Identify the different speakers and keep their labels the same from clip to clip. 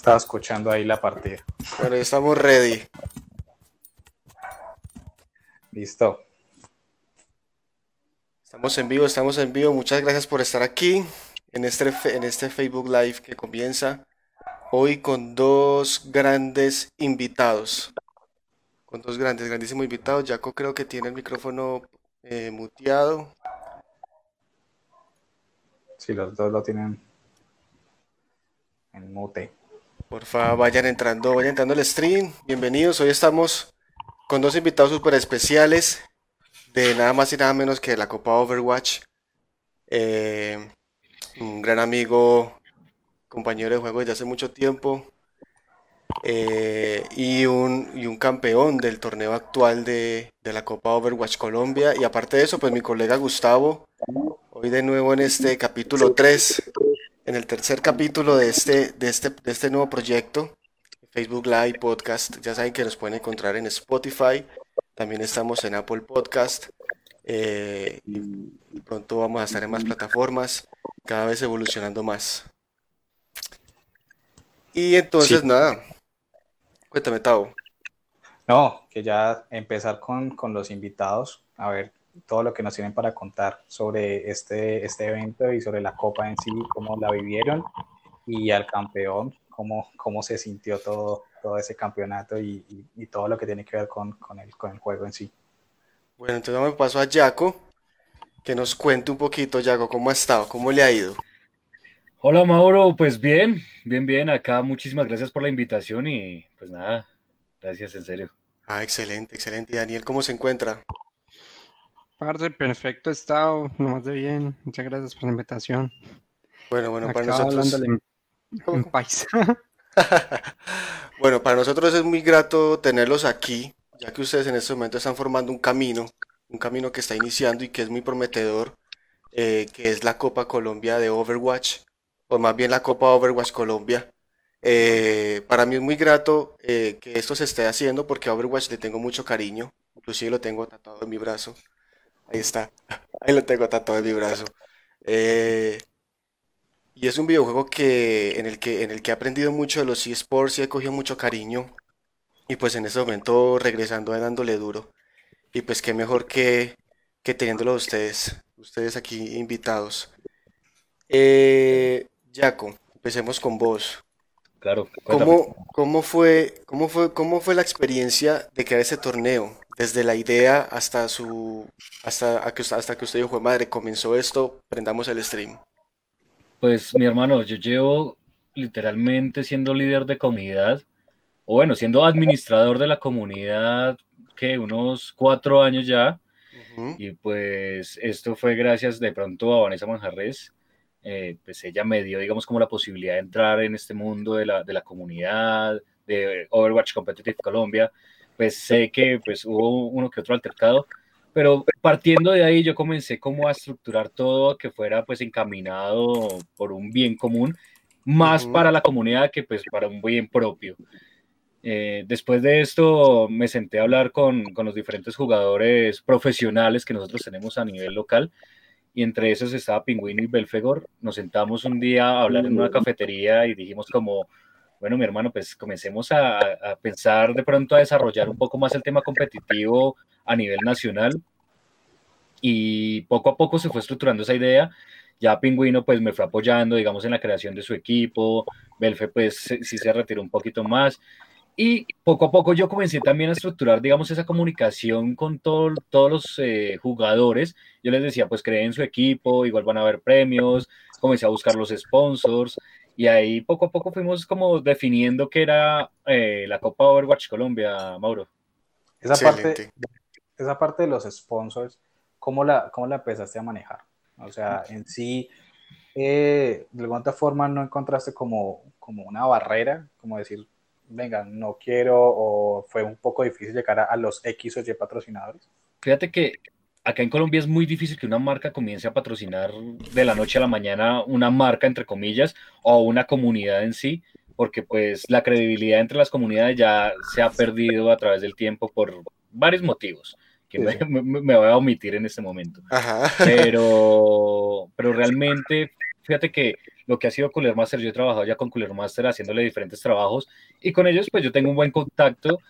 Speaker 1: Estaba escuchando ahí la partida.
Speaker 2: Bueno, estamos ready.
Speaker 1: Listo.
Speaker 2: Estamos en vivo, estamos en vivo. Muchas gracias por estar aquí en este, en este Facebook Live que comienza hoy con dos grandes invitados. Con dos grandes, grandísimos invitados. Jaco creo que tiene el micrófono eh, muteado.
Speaker 1: Sí, los dos lo tienen en mute.
Speaker 2: Por favor, vayan entrando, vayan entrando al stream. Bienvenidos. Hoy estamos con dos invitados súper especiales de nada más y nada menos que la Copa Overwatch. Eh, un gran amigo, compañero de juego desde hace mucho tiempo. Eh, y, un, y un campeón del torneo actual de, de, la Copa Overwatch Colombia. Y aparte de eso, pues mi colega Gustavo, hoy de nuevo en este capítulo 3, en el tercer capítulo de este, de este, de este nuevo proyecto, Facebook Live Podcast. Ya saben que nos pueden encontrar en Spotify, también estamos en Apple Podcast. Eh, y pronto vamos a estar en más plataformas, cada vez evolucionando más. Y entonces, nada, cuéntame, Tavo.
Speaker 1: No, que ya empezar con, con, los invitados, a ver todo lo que nos tienen para contar sobre este, este evento y sobre la Copa en sí, cómo la vivieron y al campeón, cómo, cómo se sintió todo, todo ese campeonato y, y, y todo lo que tiene que ver con, con, el, con el juego en sí.
Speaker 2: Bueno, entonces me paso a Jaco, que nos cuente un poquito, Jaco, cómo ha estado, cómo le ha ido.
Speaker 3: Hola Mauro, pues bien, bien, bien, acá muchísimas gracias por la invitación y pues nada, gracias en serio.
Speaker 2: Ah, excelente, excelente. ¿Y Daniel cómo se encuentra?
Speaker 4: Parte, perfecto estado, nomás de bien, muchas gracias por la invitación.
Speaker 2: Bueno, bueno, para nosotros...
Speaker 4: en, en paisa.
Speaker 2: bueno, para nosotros es muy grato tenerlos aquí, ya que ustedes en este momento están formando un camino, un camino que está iniciando y que es muy prometedor, eh, que es la Copa Colombia de Overwatch, o más bien la Copa Overwatch Colombia. Eh, para mí es muy grato eh, que esto se esté haciendo porque a Overwatch le tengo mucho cariño, inclusive lo tengo tatuado en mi brazo. Ahí está, ahí lo tengo tatuado en mi brazo. Eh, y es un videojuego que, en el que, en el que he aprendido mucho de los eSports y he cogido mucho cariño. Y pues en este momento regresando dándole duro. Y pues qué mejor que, que teniéndolo a ustedes, ustedes aquí invitados. Eh, Jaco, empecemos con vos.
Speaker 3: Claro, cuéntame.
Speaker 2: ¿Cómo, cómo fue, cómo fue, cómo fue la experiencia de crear ese torneo? Desde la idea hasta su, hasta, a que, hasta que usted dijo, madre, comenzó esto, prendamos el stream.
Speaker 3: Pues mi hermano, yo llevo literalmente siendo líder de comunidad, o bueno, siendo administrador de la comunidad, que unos cuatro años ya, y pues esto fue gracias de pronto a Vanessa Manjarres, eh, pues ella me dio, digamos, como la posibilidad de entrar en este mundo de la, de la comunidad, de Overwatch Competitive Colombia, pues sé que pues hubo uno que otro altercado, pero partiendo de ahí yo comencé como a estructurar todo que fuera pues encaminado por un bien común, más
Speaker 2: Ujú.
Speaker 3: para la comunidad que pues para un bien propio. Eh, después de esto me senté a hablar con, con los diferentes jugadores profesionales que nosotros tenemos a nivel local y entre esos estaba Pingüino y Belfegor. Nos sentamos un día a hablar en una cafetería y dijimos como, bueno, mi hermano, pues comencemos a, pensar de pronto a desarrollar un poco más el tema competitivo a nivel nacional. Y poco a poco se fue estructurando esa idea. Ya Pingüino pues me fue apoyando, digamos, en la creación de su equipo, Belfe pues sí se retiró un poquito más. Y poco a poco yo comencé también a estructurar, digamos, esa comunicación con todo- todos los eh, jugadores. Yo les decía, pues creen su equipo, igual van a haber premios, comencé a buscar los sponsors y ahí poco a poco fuimos como definiendo qué era eh, la Copa Overwatch Colombia, Mauro.
Speaker 1: Esa parte, esa parte de los sponsors, ¿cómo la, cómo la empezaste a manejar? O sea, en sí, eh, de alguna forma no encontraste como, como una barrera, como decir, venga, no quiero, o fue un poco difícil llegar a, a los X o Y patrocinadores.
Speaker 3: Fíjate que acá en Colombia es muy difícil que una marca comience a patrocinar de la noche a la mañana una marca, entre comillas, o una comunidad en sí, porque pues la credibilidad entre las comunidades ya se ha perdido a través del tiempo por varios motivos, que
Speaker 1: Sí,
Speaker 3: me, voy a omitir en este momento.
Speaker 2: Ajá.
Speaker 3: Pero, pero realmente, fíjate que lo que ha sido Cooler Master, yo he trabajado ya con Cooler Master haciéndole diferentes trabajos y con ellos pues yo tengo un buen contacto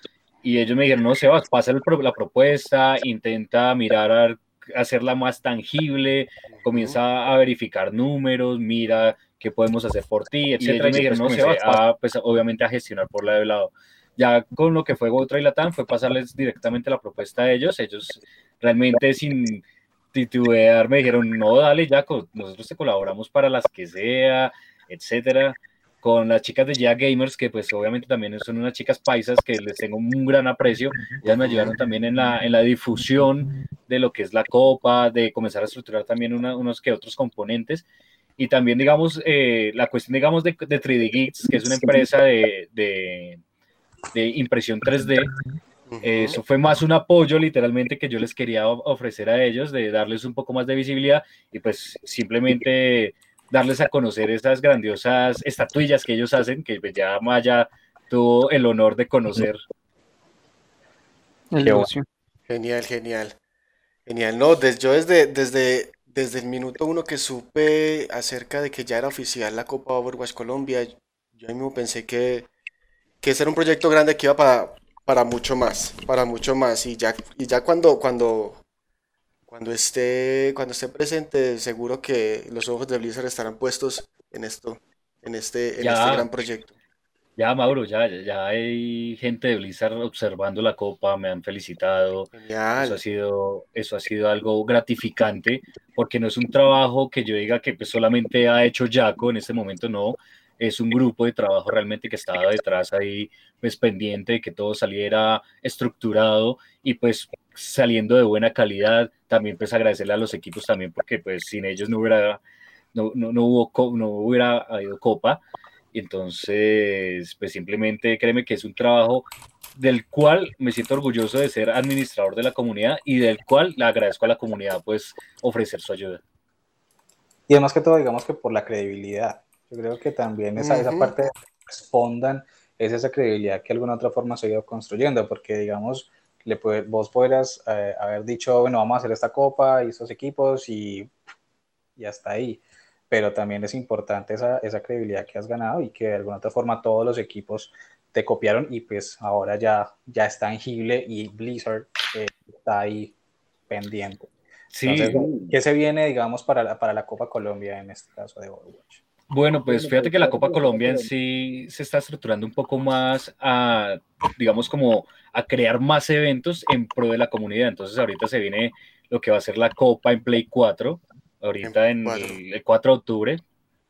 Speaker 3: y ellos me dijeron, no, Sebas, pasa la propuesta, intenta mirar a hacerla más tangible, comienza a verificar números, mira qué podemos hacer por ti, etcétera. Y, me dijeron, no, Sebas, a, pues obviamente a gestionar por la de lado. Ya con lo que fue Gotra y Latam fue pasarles directamente la propuesta a ellos, ellos realmente sin titubear me dijeron, no, dale, Jaco, nosotros te colaboramos para las que sea, etcétera con las chicas de Ya Gamers, que pues obviamente también son unas chicas paisas que les tengo un gran aprecio. Ellas me ayudaron también en la, en la difusión de lo que es la copa, de comenzar a estructurar también unos que otros componentes. Y también, digamos, eh, la cuestión, digamos, de, de 3D Geeks, que es una empresa de, de, de impresión 3D, eso fue más un apoyo literalmente que yo les quería ofrecer a ellos, de darles un poco más de visibilidad y pues simplemente darles a conocer esas grandiosas estatuillas que ellos hacen, que ya Maya tuvo el honor de conocer.
Speaker 2: Genial, genial. Genial. No, yo desde, desde, desde el minuto uno que supe acerca de que ya era oficial la Copa Overwatch Colombia, yo mismo pensé que, que ese era un proyecto grande que iba para, para mucho más, para mucho más. Y ya, y ya cuando, cuando cuando esté, cuando esté presente, seguro que los ojos de Blizzard estarán puestos en esto, en este, en este gran proyecto.
Speaker 3: Ya, Mauro, ya, ya hay gente de Blizzard observando la copa, me han felicitado. Eso ha sido, eso ha sido algo gratificante, porque no es un trabajo que yo diga que pues, solamente ha hecho Jaco en este momento, no. Es un grupo de trabajo realmente que estaba detrás ahí, pues pendiente de que todo saliera estructurado y pues saliendo de buena calidad. También pues agradecerle a los equipos también porque pues sin ellos no hubiera, no, no, no hubo, no hubiera habido copa. Entonces, pues simplemente créeme que es un trabajo del cual me siento orgulloso de ser administrador de la comunidad y del cual le agradezco a la comunidad pues ofrecer su ayuda.
Speaker 1: Y además que todo, digamos que por la credibilidad. Yo creo que también esa, esa parte de respondan es esa credibilidad que de alguna otra forma se ha ido construyendo, porque digamos, le puede, vos podrás eh, haber dicho, bueno, vamos a hacer esta copa y estos equipos y, y hasta ahí. Pero también es importante esa, esa, credibilidad que has ganado y que de alguna otra forma todos los equipos te copiaron y pues ahora ya, ya es tangible y Blizzard eh, está ahí pendiente. Sí. ¿qué se viene, digamos, para la, para la Copa Colombia en este caso de Overwatch?
Speaker 3: Bueno, pues fíjate que la Copa Colombia en sí se está estructurando un poco más a, digamos, como a crear más eventos en pro de la comunidad. Entonces ahorita se viene lo que va a ser la Copa en Play 4, ahorita en el, 4 de octubre.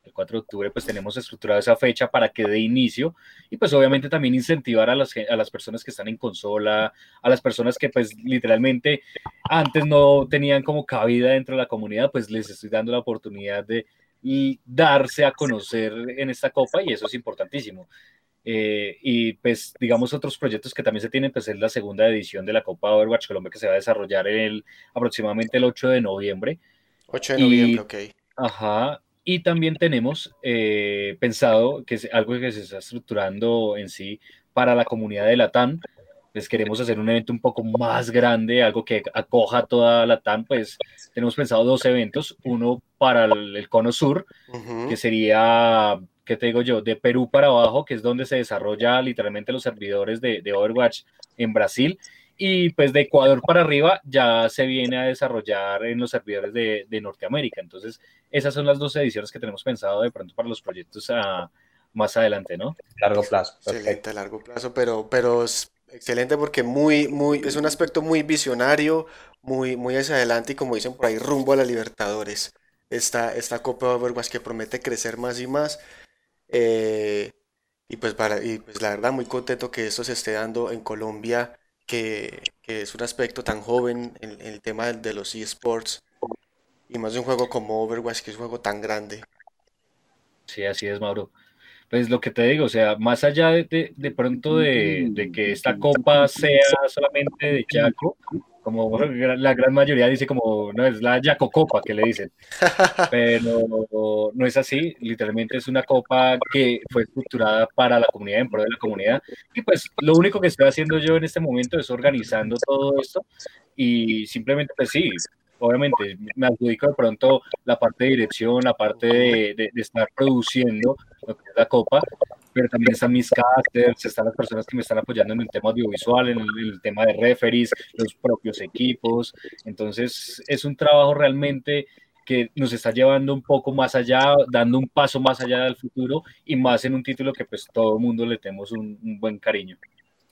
Speaker 3: El 4 de octubre pues tenemos estructurada esa fecha para que dé inicio y pues obviamente también incentivar a las, a las personas que están en consola, a las personas que pues literalmente antes no tenían como cabida dentro de la comunidad, pues les estoy dando la oportunidad de y darse a conocer en esta copa y eso es importantísimo. Eh, y pues digamos otros proyectos que también se tienen, pues es la segunda edición de la Copa Overwatch Colombia que se va a desarrollar el, aproximadamente el 8 de noviembre.
Speaker 2: 8 de noviembre, ok.
Speaker 3: Ajá. Y también tenemos eh, pensado que es algo que se está estructurando en sí para la comunidad de la Les queremos hacer un evento un poco más grande, algo que acoja toda la TAM, pues tenemos pensado dos eventos, uno para el, cono sur, que sería, ¿qué te digo yo?, de Perú para abajo, que es donde se desarrolla literalmente los servidores de, Overwatch en Brasil, y pues de Ecuador para arriba ya se viene a desarrollar en los servidores de, Norteamérica. Entonces, esas son las dos ediciones que tenemos pensado de pronto para los proyectos a, más adelante, ¿no?
Speaker 1: Largo plazo.
Speaker 2: Excelente, a largo plazo, pero, pero Excelente porque muy, muy, es un aspecto muy visionario, muy, muy hacia adelante y como dicen por ahí, rumbo a la Libertadores. Esta, esta Copa de Overwatch que promete crecer más y más. Eh, y, pues para, y pues la verdad muy contento que esto se esté dando en Colombia, que, que es un aspecto tan joven en, el tema de, los eSports. Y más de un juego como Overwatch, que es un juego tan grande.
Speaker 3: Sí, así es, Mauro pues lo que te digo, o sea, más allá de, de, pronto de, que esta copa sea solamente de Chaco, como la gran mayoría dice como, no, es la Yaco Copa que le dicen, pero no es así, literalmente es una copa que fue estructurada para la comunidad, en pro de la comunidad, y pues lo único que estoy haciendo yo en este momento es organizando todo esto, y simplemente pues sí, obviamente me adjudico de pronto la parte de dirección, la parte de, de, estar produciendo la copa, pero también están mis casters, están las personas que me están apoyando en el tema audiovisual, en el, tema de referees, los propios equipos. Entonces es un trabajo realmente que nos está llevando un poco más allá, dando un paso más allá del futuro y más en un título que pues todo el mundo le tenemos un buen cariño.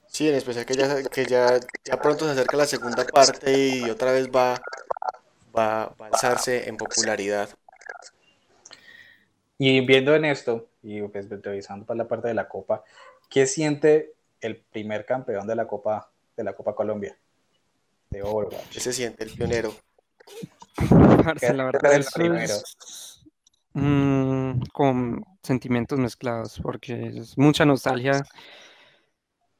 Speaker 2: Sí, en especial que ya, que ya, ya pronto se acerca la segunda parte y otra vez va, va, va a alzarse en popularidad.
Speaker 1: Y viendo en esto, y pues revisando para la parte de la Copa, ¿qué siente el primer campeón de la Copa de la Copa Colombia? De Overwatch.
Speaker 2: ¿Qué se siente el pionero?
Speaker 4: la verdad es, mm, con sentimientos mezclados, porque es mucha nostalgia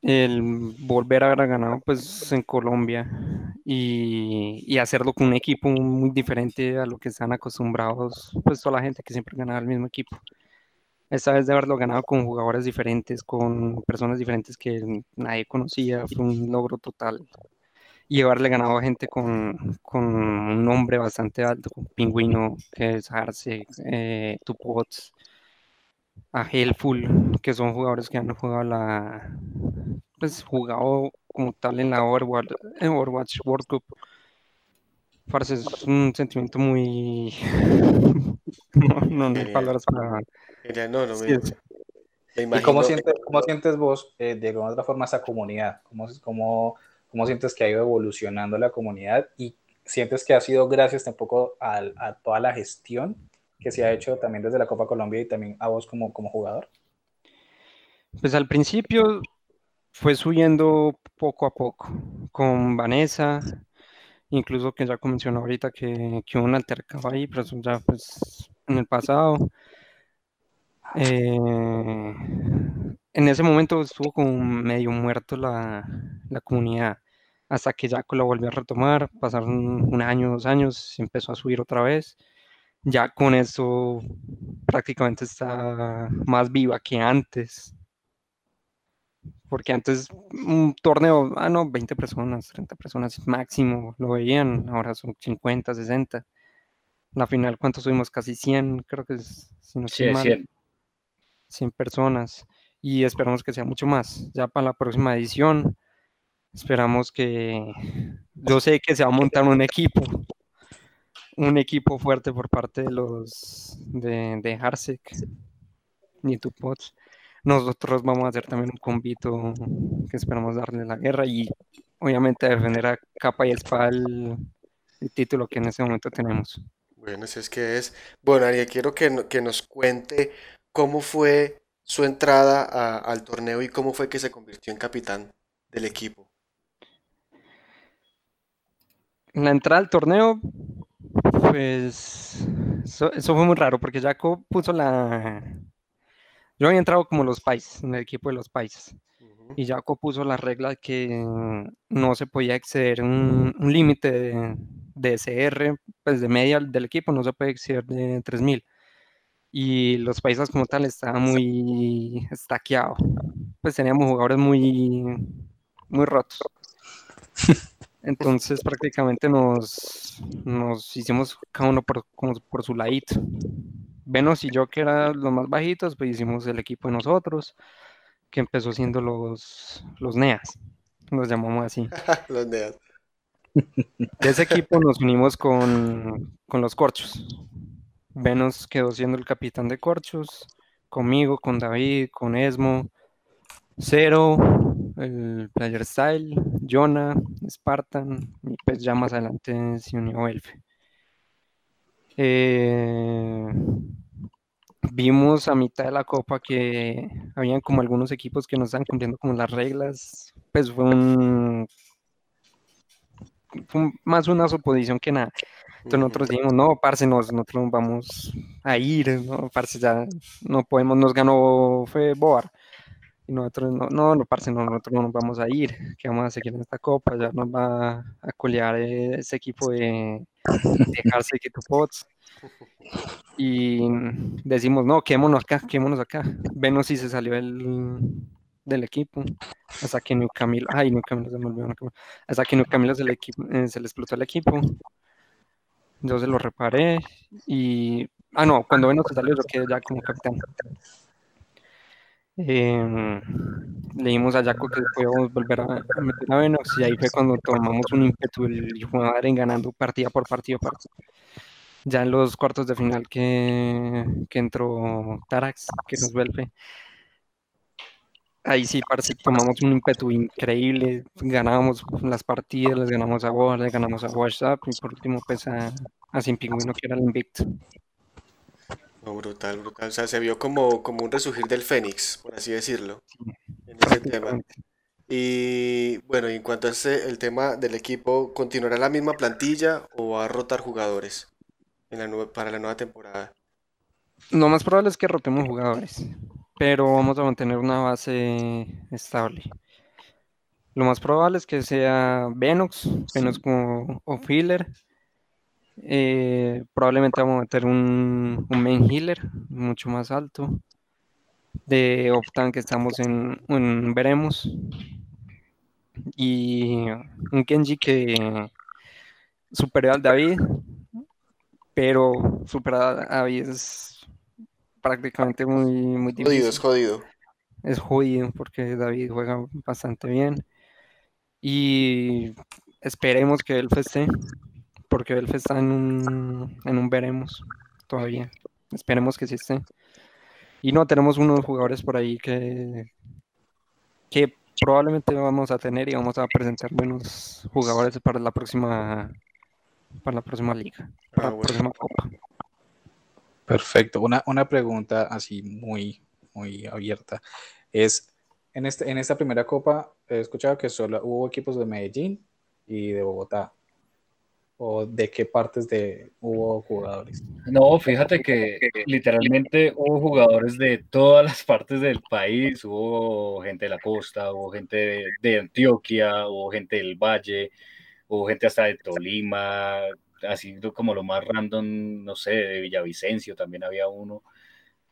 Speaker 4: el volver a ganado pues en Colombia y, y, hacerlo con un equipo muy diferente a lo que están acostumbrados pues toda la gente que siempre ganaba el mismo equipo. Esta vez de haberlo ganado con jugadores diferentes, con personas diferentes que nadie conocía, fue un logro total. Y haberle ganado a gente con, con un nombre bastante alto, con Pingüino, que es Arce, eh, Tupots, a Hellful, que son jugadores que han jugado la pues jugado como tal en la Overwatch, en Overwatch World Cup. Parece es un sentimiento muy no, no, hay palabras para
Speaker 2: no, no
Speaker 1: ¿Y cómo sientes, cómo sientes vos, eh, de alguna otra forma, esa comunidad? ¿Cómo, cómo, ¿Cómo sientes que ha ido evolucionando la comunidad? ¿Y sientes que ha sido gracias tampoco a, a toda la gestión que se ha hecho también desde la Copa Colombia y también a vos como, como jugador?
Speaker 4: Pues al principio fue subiendo poco a poco con Vanessa, incluso que ya mencionó ahorita que, que un altercado ahí, pero eso ya pues en el pasado. Eh, en ese momento estuvo como medio muerto la, la comunidad, hasta que Jaco lo volvió a retomar, pasaron un año, dos años, empezó a subir otra vez ya con eso prácticamente está más viva que antes. Porque antes un torneo, ah, no, 20 personas, 30 personas máximo lo veían, ahora son 50, 60. La final, ¿cuántos subimos? Casi 100, creo que es, si no 100. 100 personas. Y esperamos que sea mucho más. Ya para la próxima edición, esperamos que. Yo sé que se va a montar un equipo un equipo fuerte por parte de los de, de Harsek y Tupots. Nosotros vamos a hacer también un convito que esperamos darle la guerra y obviamente defender a capa y espada el, título que en ese momento tenemos.
Speaker 2: Bueno, si es que es. Bueno, Ariel, quiero que, que nos cuente cómo fue su entrada al torneo y cómo fue que se convirtió en capitán del equipo.
Speaker 4: La entrada al torneo pues eso, fue muy raro porque Jaco puso la... Yo había entrado como los países, en el equipo de los países. Y Jaco puso la regla que no se podía exceder un, límite de, de, SR, pues de media del equipo, no se puede exceder de 3000. Y los países como tal estaban muy estaqueado. Pues teníamos jugadores muy, muy rotos. Entonces prácticamente nos, nos hicimos cada uno por, por su ladito. Venos y yo, que eran los más bajitos, pues hicimos el equipo de nosotros, que empezó siendo los, los NEAS, los llamamos así.
Speaker 2: los NEAS.
Speaker 4: De ese equipo nos unimos con, con los Corchos. Venos quedó siendo el capitán de Corchos, conmigo, con David, con Esmo, Cero, el Player Style, Jonah, Spartan, y pues ya más adelante se unió Elfe. Eh, vimos a mitad de la copa que habían como algunos equipos que no estaban cumpliendo como las reglas, pues fue un, fue más una suposición que nada. Entonces nosotros dijimos, no, parce, nosotros vamos a ir, no, parce, ya no podemos, nos ganó, fue Boar. Y nosotros, no, no, no, parce, no, nosotros no nos vamos a ir, que vamos a seguir en esta copa, ya nos va a colear ese equipo de dejarse que tu pots. Y decimos, no, quémonos acá, quémonos acá. Venos si se salió el, del equipo. Hasta que New Camilo, ay, New Camilo se me olvidó. Hasta que New Camilo se le, eh, se le explotó el equipo. Yo se lo reparé y... Ah, no, cuando Venox salió yo quedé ya como capitán. Eh, leímos a Jaco que podíamos volver a, meter a Venox y ahí fue cuando tomamos un ímpetu el jugador en ganando partida por partido. Ya en los cuartos de final que, que entró Tarax, que nos vuelve. Ahí sí, parce, tomamos un ímpetu increíble, ganábamos las partidas, les ganamos a War, le ganamos a WhatsApp y por último pues a, a Sin Pingüino que era el invicto.
Speaker 2: No, brutal, brutal. O sea, se vio como, como un resurgir del Fénix, por así decirlo, en ese tema. Y bueno, y en cuanto a ese, el tema del equipo, ¿continuará la misma plantilla o va a rotar jugadores en para la nueva temporada?
Speaker 4: Lo más probable es que rotemos jugadores, pero vamos a mantener una base estable. Lo más probable es que sea Venox, Venox como o filler eh, probablemente vamos a meter un, un main healer mucho más alto. De Optan que estamos en, veremos. Y un Kenji que superior al David, pero superar a David es prácticamente muy, muy
Speaker 2: difícil. Jodido, es jodido.
Speaker 4: Es jodido porque David juega bastante bien. Y esperemos que él esté porque Belf está en un, en un veremos todavía. Esperemos que sí esté. Y no, tenemos unos jugadores por ahí que, que probablemente vamos a tener y vamos a presentar buenos jugadores para la próxima para la próxima liga, para la ah, próxima copa.
Speaker 1: Perfecto. Una, una pregunta así muy, muy abierta. Es, en, este, en esta primera copa he escuchado que solo hubo equipos de Medellín y de Bogotá o de qué partes de hubo jugadores?
Speaker 3: No, fíjate que literalmente hubo jugadores de todas las partes del país, hubo gente de la costa, hubo gente de, Antioquia, hubo gente del Valle, hubo gente hasta de Tolima, así como lo más random, no sé, de Villavicencio también había uno.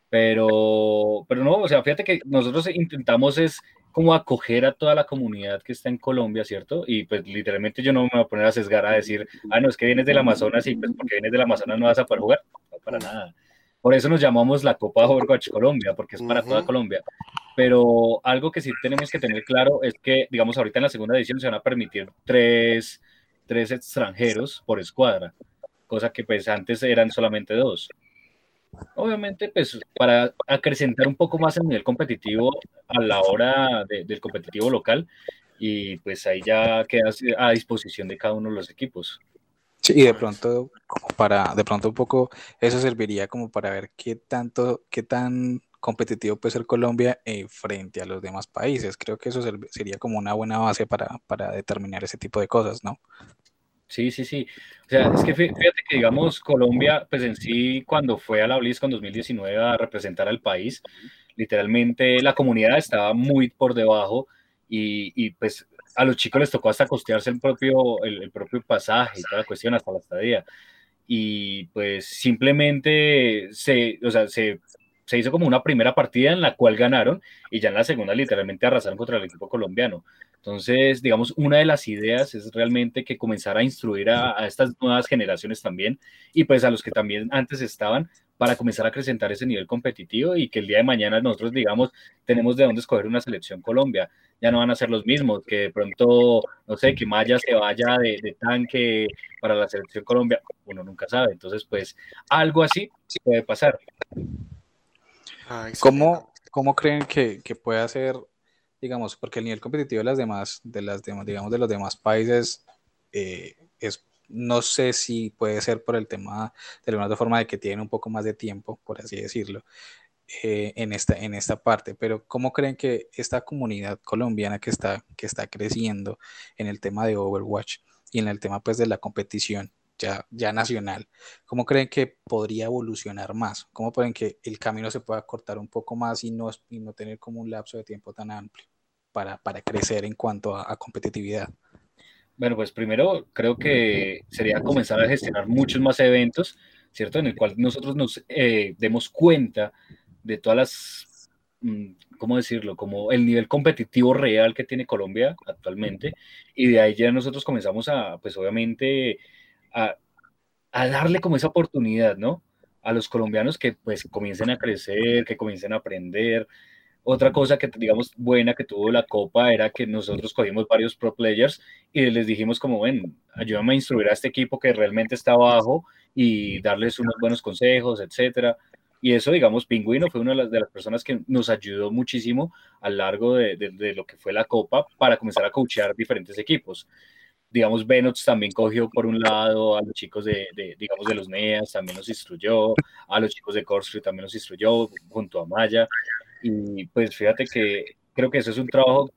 Speaker 3: Pero, pero no, o sea, fíjate que nosotros intentamos es como acoger a toda la comunidad que está en Colombia, ¿cierto? Y pues literalmente yo no me voy a poner a sesgar a decir, ah, no, es que vienes del Amazonas y pues porque vienes del Amazonas no vas a poder jugar. No, para nada. Por eso nos llamamos la Copa Overwatch Colombia, porque es para toda Colombia. Pero algo que sí tenemos que tener claro es que, digamos, ahorita en la segunda edición se van a permitir tres, tres extranjeros por escuadra, cosa que pues antes eran solamente dos. Obviamente, pues para acrecentar un poco más el nivel competitivo a la hora del competitivo local y pues ahí ya queda a disposición de cada uno de los equipos.
Speaker 1: Sí, y de pronto, para, de pronto un poco, eso serviría como para ver qué tanto, qué tan competitivo puede ser Colombia eh, frente a los demás países. Creo que eso sería como una buena base para, para determinar ese tipo de cosas, ¿no?
Speaker 3: Sí, sí, sí. O sea, es que fíjate que, digamos, Colombia, pues en sí, cuando fue a la BlizzCon 2019 a representar al país, literalmente la comunidad estaba muy por debajo y, y pues a los chicos les tocó hasta costearse el propio, el, propio pasaje y toda la cuestión hasta la estadía. Y pues simplemente se, o sea, se, se hizo como una primera partida en la cual ganaron y ya en la segunda literalmente arrasaron contra el equipo colombiano. Entonces, digamos, una de las ideas es realmente que comenzar a instruir a, estas nuevas generaciones también y pues a los que también antes estaban para comenzar a acrecentar ese nivel competitivo y que el día de mañana nosotros, digamos, tenemos de dónde escoger una selección Colombia. Ya no van a ser los mismos, que de pronto, no sé, que Maya se vaya de, tanque para la selección Colombia, uno nunca sabe. Entonces, pues algo así puede pasar.
Speaker 1: ¿Cómo, ¿Cómo creen que, que puede ser digamos, porque el nivel competitivo de las demás, de las demás, digamos, de los demás países, eh, es, no sé si puede ser por el tema de alguna forma de que tienen un poco más de tiempo, por así decirlo, eh, en, esta, en esta parte, pero ¿cómo creen que esta comunidad colombiana que está, que está creciendo en el tema de Overwatch y en el tema pues de la competición, ya, ya nacional, ¿cómo creen que podría evolucionar más? ¿Cómo pueden que el camino se pueda cortar un poco más y no, y no tener como un lapso de tiempo tan amplio para, para crecer en cuanto a, competitividad?
Speaker 3: Bueno, pues primero creo que sería comenzar a gestionar muchos más eventos, ¿cierto? En el cual nosotros nos eh, demos cuenta de todas las, mm, ¿cómo decirlo? Como el nivel competitivo real que tiene Colombia actualmente. Y de ahí ya nosotros comenzamos a, pues obviamente, a, darle como esa oportunidad, ¿no? A los colombianos que pues comiencen a crecer, que comiencen a aprender. Otra cosa que, digamos, buena que tuvo la Copa era que nosotros cogimos varios pro players y les dijimos como, ven, ayúdame a instruir a este equipo que realmente está abajo y darles unos buenos consejos, etcétera. Y eso, digamos, Pingüino fue una de las, personas que nos ayudó muchísimo a lo largo de, de, de, lo que fue la Copa para comenzar a coachear diferentes equipos. Digamos, Venots también cogió por un lado a los chicos de, digamos, de los NEAS, también los instruyó, a los chicos de Corstry también los instruyó, junto a Maya. Y pues fíjate que creo que eso es un trabajo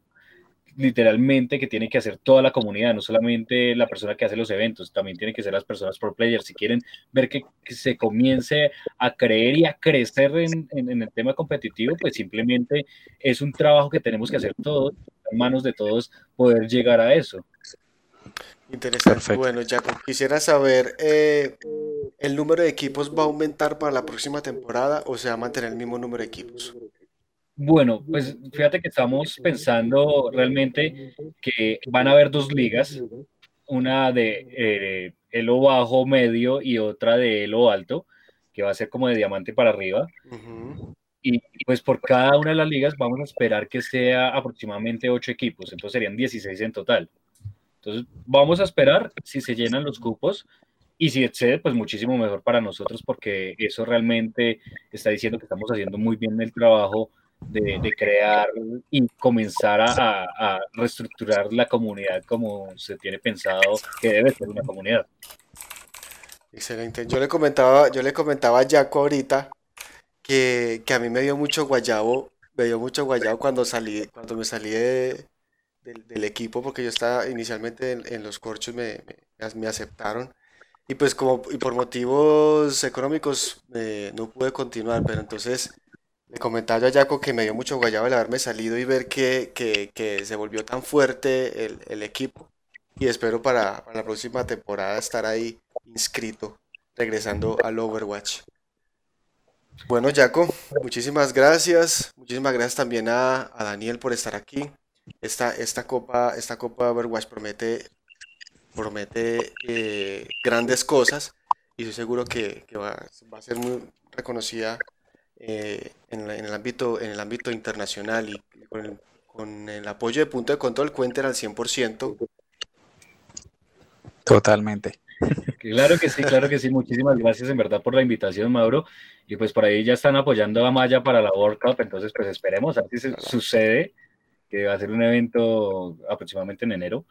Speaker 3: literalmente que tiene que hacer toda la comunidad, no solamente la persona que hace los eventos, también tiene que ser las personas por players. Si quieren ver que, se comience a creer y a crecer en, en, en, el tema competitivo, pues simplemente es un trabajo que tenemos que hacer todos, en manos de todos, poder llegar a eso.
Speaker 2: Interesante. Perfecto. Bueno, Jacob, quisiera saber, eh, ¿el número de equipos va a aumentar para la próxima temporada o se va a mantener el mismo número de equipos?
Speaker 3: Bueno, pues fíjate que estamos pensando realmente que van a haber dos ligas, una de eh, elo bajo medio y otra de elo alto, que va a ser como de diamante para arriba. Uh -huh. Y pues por cada una de las ligas vamos a esperar que sea aproximadamente ocho equipos, entonces serían 16 en total. Entonces vamos a esperar si se llenan los cupos y si excede, pues muchísimo mejor para nosotros porque eso realmente está diciendo que estamos haciendo muy bien el trabajo de, de, crear y comenzar a, a, reestructurar la comunidad como se tiene pensado que debe ser una comunidad.
Speaker 2: Excelente. Yo le comentaba, yo le comentaba a Jaco ahorita que, que, a mí me dio mucho guayabo, me dio mucho guayabo cuando salí, cuando me salí de, del, del, equipo, porque yo estaba inicialmente en, en los corchos, me, me, me, aceptaron. Y pues como y por motivos económicos eh, no pude continuar, pero entonces le comentaba a Jaco que me dio mucho guayabo el haberme salido y ver que, que, que se volvió tan fuerte el, el equipo. Y espero para, para, la próxima temporada estar ahí inscrito, regresando al Overwatch. Bueno, Jaco, muchísimas gracias. Muchísimas gracias también a, a Daniel por estar aquí. Esta, esta, copa, esta copa Overwatch promete, promete eh, grandes cosas y estoy seguro que, que va, va, a ser muy reconocida eh, en, en, el ámbito, en el ámbito internacional y con el, con el apoyo de punto de control cuenten al 100%.
Speaker 1: Totalmente.
Speaker 3: Claro que sí, claro que sí. Muchísimas gracias en verdad por la invitación, Mauro. Y pues por ahí ya están apoyando a Maya para la World Cup, entonces pues esperemos a ver si se sucede, que va a ser un evento aproximadamente en enero.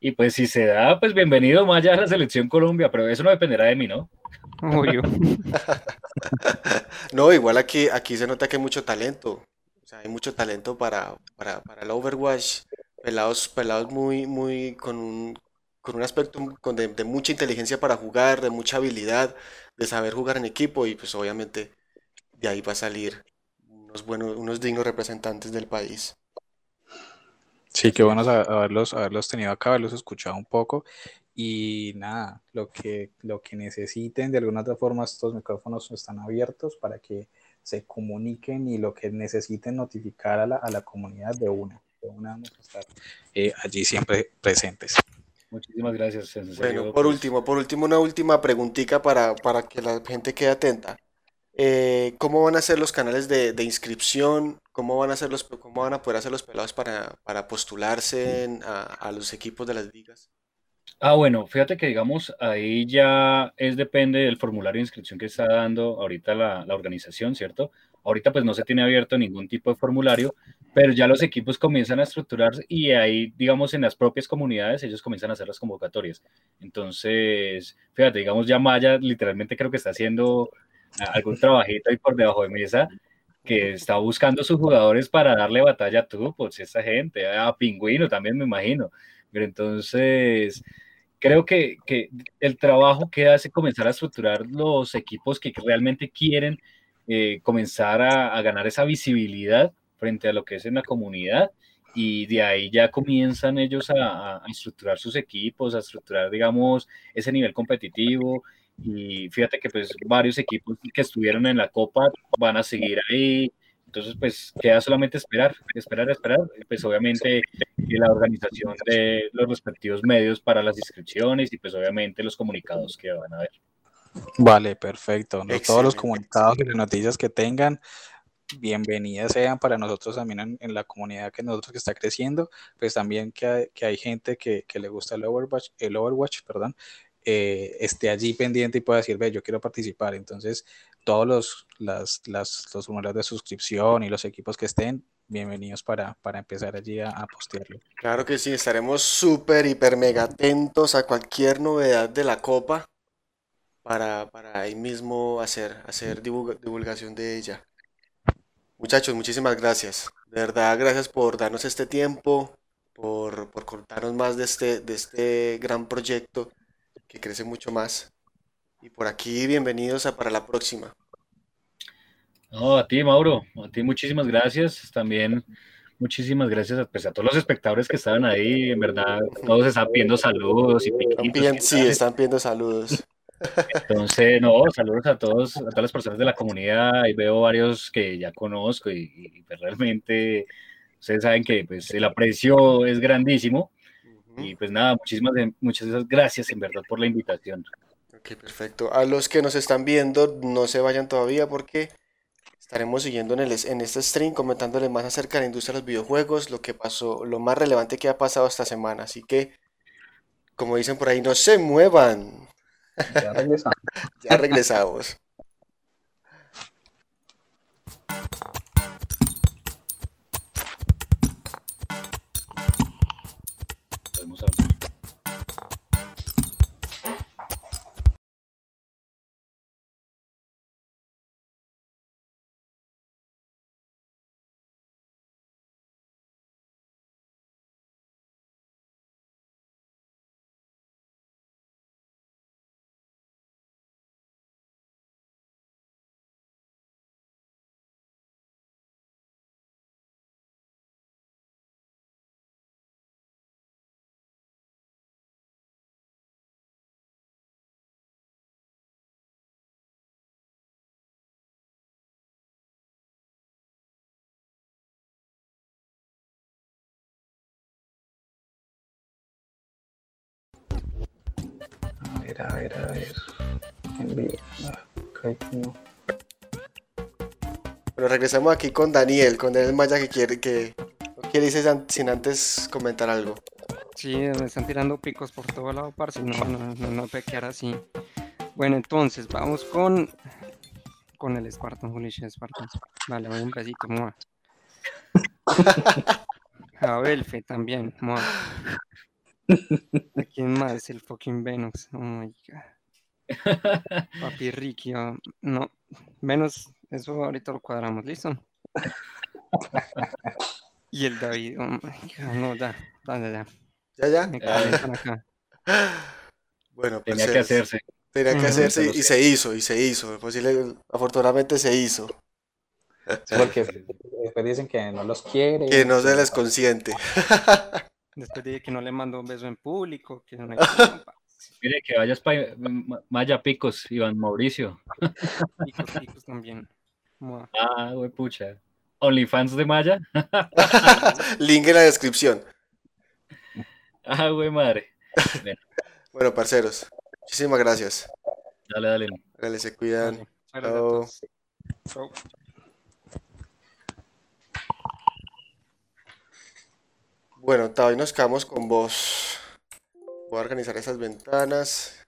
Speaker 3: Y pues si se da, pues bienvenido Maya a la selección Colombia, pero eso no dependerá de mí, ¿no?
Speaker 4: Obvio.
Speaker 2: no, igual aquí, aquí se nota que hay mucho talento. O sea, hay mucho talento para, para, para el Overwatch. Pelados, pelados muy, muy con un, con un aspecto con de, de, mucha inteligencia para jugar, de mucha habilidad, de saber jugar en equipo y pues obviamente de ahí va a salir unos buenos, unos dignos representantes del país.
Speaker 1: Sí, qué bueno haberlos, haberlos tenido acá, haberlos escuchado un poco y nada, lo que, lo que necesiten, de alguna otra forma estos micrófonos están abiertos para que se comuniquen y lo que necesiten notificar a la, a la comunidad de una, de una vamos a estar eh, allí siempre presentes.
Speaker 3: Muchísimas gracias.
Speaker 2: Bueno, por último, por último, una última preguntita para, para que la gente quede atenta. Eh, ¿Cómo van a ser los canales de, de, inscripción? ¿Cómo van a ser los, cómo van a poder hacer los pelados para, para postularse en, a, a, los equipos de las ligas?
Speaker 3: Ah, bueno, fíjate que digamos, ahí ya es depende del formulario de inscripción que está dando ahorita la, la organización, ¿cierto? Ahorita pues no se tiene abierto ningún tipo de formulario, pero ya los equipos comienzan a estructurarse y ahí, digamos, en las propias comunidades ellos comienzan a hacer las convocatorias. Entonces, fíjate, digamos, ya Maya literalmente creo que está haciendo algún trabajito ahí por debajo de mesa que está buscando sus jugadores para darle batalla a tú, pues esa gente, a Pingüino también me imagino. Pero entonces, creo que, que el trabajo que hace comenzar a estructurar los equipos que realmente quieren eh, comenzar a, ganar esa visibilidad frente a lo que es en la comunidad y de ahí ya comienzan ellos a estructurar sus equipos, a estructurar, digamos, ese nivel competitivo y fíjate que pues varios equipos que estuvieron en la Copa van a seguir ahí, entonces pues queda solamente esperar, esperar, esperar, pues obviamente la organización de los respectivos medios para las inscripciones y pues obviamente los comunicados que van a haber.
Speaker 1: Vale, perfecto. No, todos los comunicados y las noticias que tengan, bienvenidas sean para nosotros también en, en la comunidad que nosotros que está creciendo, pues también que hay, que hay gente que, que le gusta el Overwatch, el Overwatch, perdón, eh, esté allí pendiente y pueda decir, ve, yo quiero participar. Entonces, todos los, las, los números de suscripción y los equipos que estén, bienvenidos para, para empezar allí a, a postearlo.
Speaker 2: Claro que sí, estaremos súper, hiper, mega atentos a cualquier novedad de la copa para, para ahí mismo hacer, hacer divulga- divulgación de ella. Muchachos, muchísimas gracias. De verdad, gracias por darnos este tiempo, por, por contarnos más de este, de este gran proyecto que crece mucho más. Y por aquí, bienvenidos a para la próxima.
Speaker 3: No, a ti, Mauro, a ti muchísimas gracias. También muchísimas gracias a, pues, a todos los espectadores que estaban ahí. En verdad, todos están pidiendo saludos y piquitos.
Speaker 2: sí, están pidiendo saludos.
Speaker 3: Entonces, no, saludos a todos, a todas las personas de la comunidad. Ahí veo varios que ya conozco y, y, pues, realmente ustedes saben que pues, el aprecio es grandísimo. Y pues nada, muchísimas, muchas gracias en verdad por la invitación.
Speaker 2: Ok, perfecto. A los que nos están viendo, no se vayan todavía porque estaremos siguiendo en el, en este stream comentándoles más acerca de la industria de los videojuegos, lo que pasó, lo más relevante que ha pasado esta semana. Así que, como dicen por ahí, no se muevan.
Speaker 1: Ya regresamos.
Speaker 2: Ya regresamos.
Speaker 1: Ver, a ver, a ver. Envío. Ok, no.
Speaker 2: Pero regresamos aquí con Daniel, con Daniel Maya que quiere que quiere san- sin antes comentar algo.
Speaker 4: Sí, me están tirando picos por todo lado, parce. No, no, no, no puede quedar así. Bueno, entonces vamos con con el Spartan, shit, Spartan. Vale, voy un besito, mua. A Belfe también, mua. ¿A quién más? El fucking Venus. Oh my god. Papi Ricky, ah, no. Venus, eso ahorita lo cuadramos, ¿listo? Y el David, oh my god, no, ya, ya, ya.
Speaker 2: ¿Ya, ya?
Speaker 4: Me calientan acá.
Speaker 2: Bueno, pues
Speaker 3: Tenía que
Speaker 2: se-
Speaker 3: hacerse.
Speaker 2: tenía que hacerse y se hizo, y se hizo. Posible, afortunadamente se hizo.
Speaker 1: Sí, porque después dicen que no los quiere.
Speaker 2: Que no se les consiente.
Speaker 4: Después dije que no le mando un beso en público, que no hay
Speaker 3: Mire, que vayas para Maya Picos, Iván Mauricio.
Speaker 4: picos, picos también. Mua.
Speaker 3: Ah, güey, pucha. OnlyFans de Maya.
Speaker 2: Link en la descripción.
Speaker 3: Ah, güey, madre.
Speaker 2: Bueno, parceros, muchísimas gracias.
Speaker 3: Dale, dale.
Speaker 2: Dale, se cuidan. Chao.
Speaker 4: todos. Chao.
Speaker 2: Bueno, hoy nos quedamos con vos. Voy a organizar esas ventanas.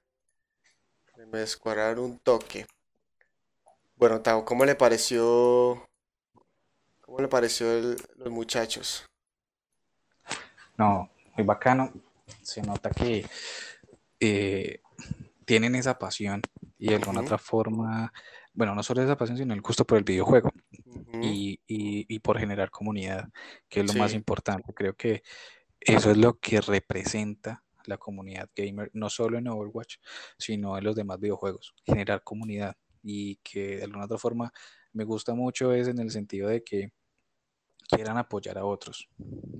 Speaker 2: Me descuadraron un toque. Bueno, Tao, ¿cómo le pareció? ¿Cómo le pareció el- los muchachos?
Speaker 1: No, muy bacano. Se nota que eh, tienen esa pasión y de alguna otra forma, bueno, no solo esa pasión, sino el gusto por el videojuego y, y- y por generar comunidad, que es lo más importante. Creo que eso es lo que representa la comunidad gamer, no solo en Overwatch, sino en los demás videojuegos, generar comunidad y que de alguna otra forma me gusta mucho es en el sentido de que quieran apoyar a otros,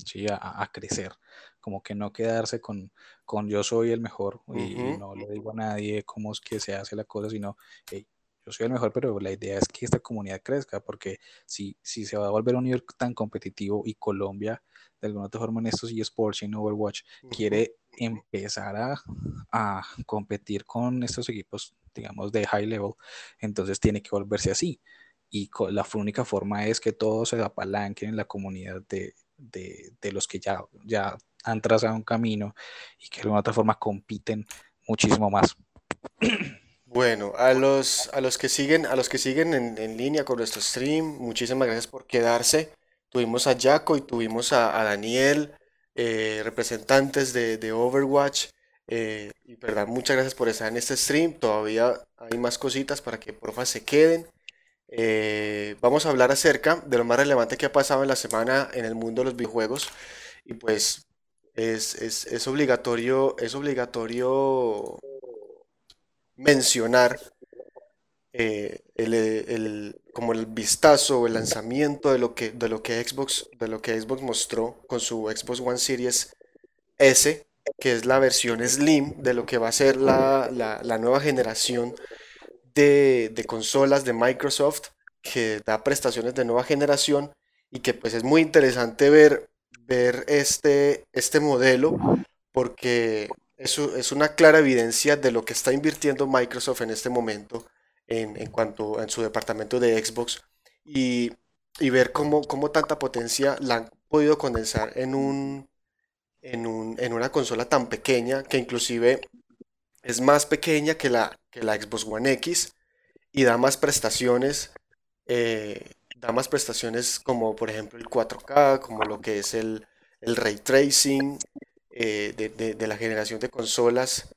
Speaker 1: ¿sí? a, a- crecer, como que no quedarse con, con yo soy el mejor y, no le digo a nadie cómo es que se hace la cosa, sino "Hey, yo soy el mejor, pero la idea es que esta comunidad crezca, porque si, si se va a volver un nivel tan competitivo y Colombia, de alguna otra forma en estos eSports y en Overwatch, quiere empezar a, a, competir con estos equipos, digamos, de high level, entonces tiene que volverse así. Y la única forma es que todos se apalanquen en la comunidad de, de, de los que ya, ya han trazado un camino y que de alguna otra forma compiten muchísimo más.
Speaker 2: Bueno, a los, a los que siguen, a los que siguen en, en línea con nuestro stream, muchísimas gracias por quedarse. Tuvimos a Jaco y tuvimos a, Daniel, eh, representantes de, de Overwatch. eh, y verdad, muchas gracias por estar en este stream. Todavía hay más cositas para que porfa se queden. Eh, vamos a hablar acerca de lo más relevante que ha pasado en la semana en el mundo de los videojuegos. Y pues es, es, es obligatorio, es obligatorio mencionar eh, el, el- como el vistazo o el lanzamiento de lo que, de lo que Xbox, de lo que Xbox mostró con su Xbox One Series S, que es la versión Slim de lo que va a ser la, la- la nueva generación de, de consolas de Microsoft, que da prestaciones de nueva generación y que pues es muy interesante ver, ver este, este modelo porque eso es una clara evidencia de lo que está invirtiendo Microsoft en este momento en, en cuanto en su departamento de Xbox y, y ver cómo, cómo tanta potencia la han podido condensar en un, en un, en una consola tan pequeña que inclusive es más pequeña que la, que la Xbox One X y da más prestaciones, eh, da más prestaciones como por ejemplo el 4K, como lo que es el, el ray tracing eh, de, la generación de consolas,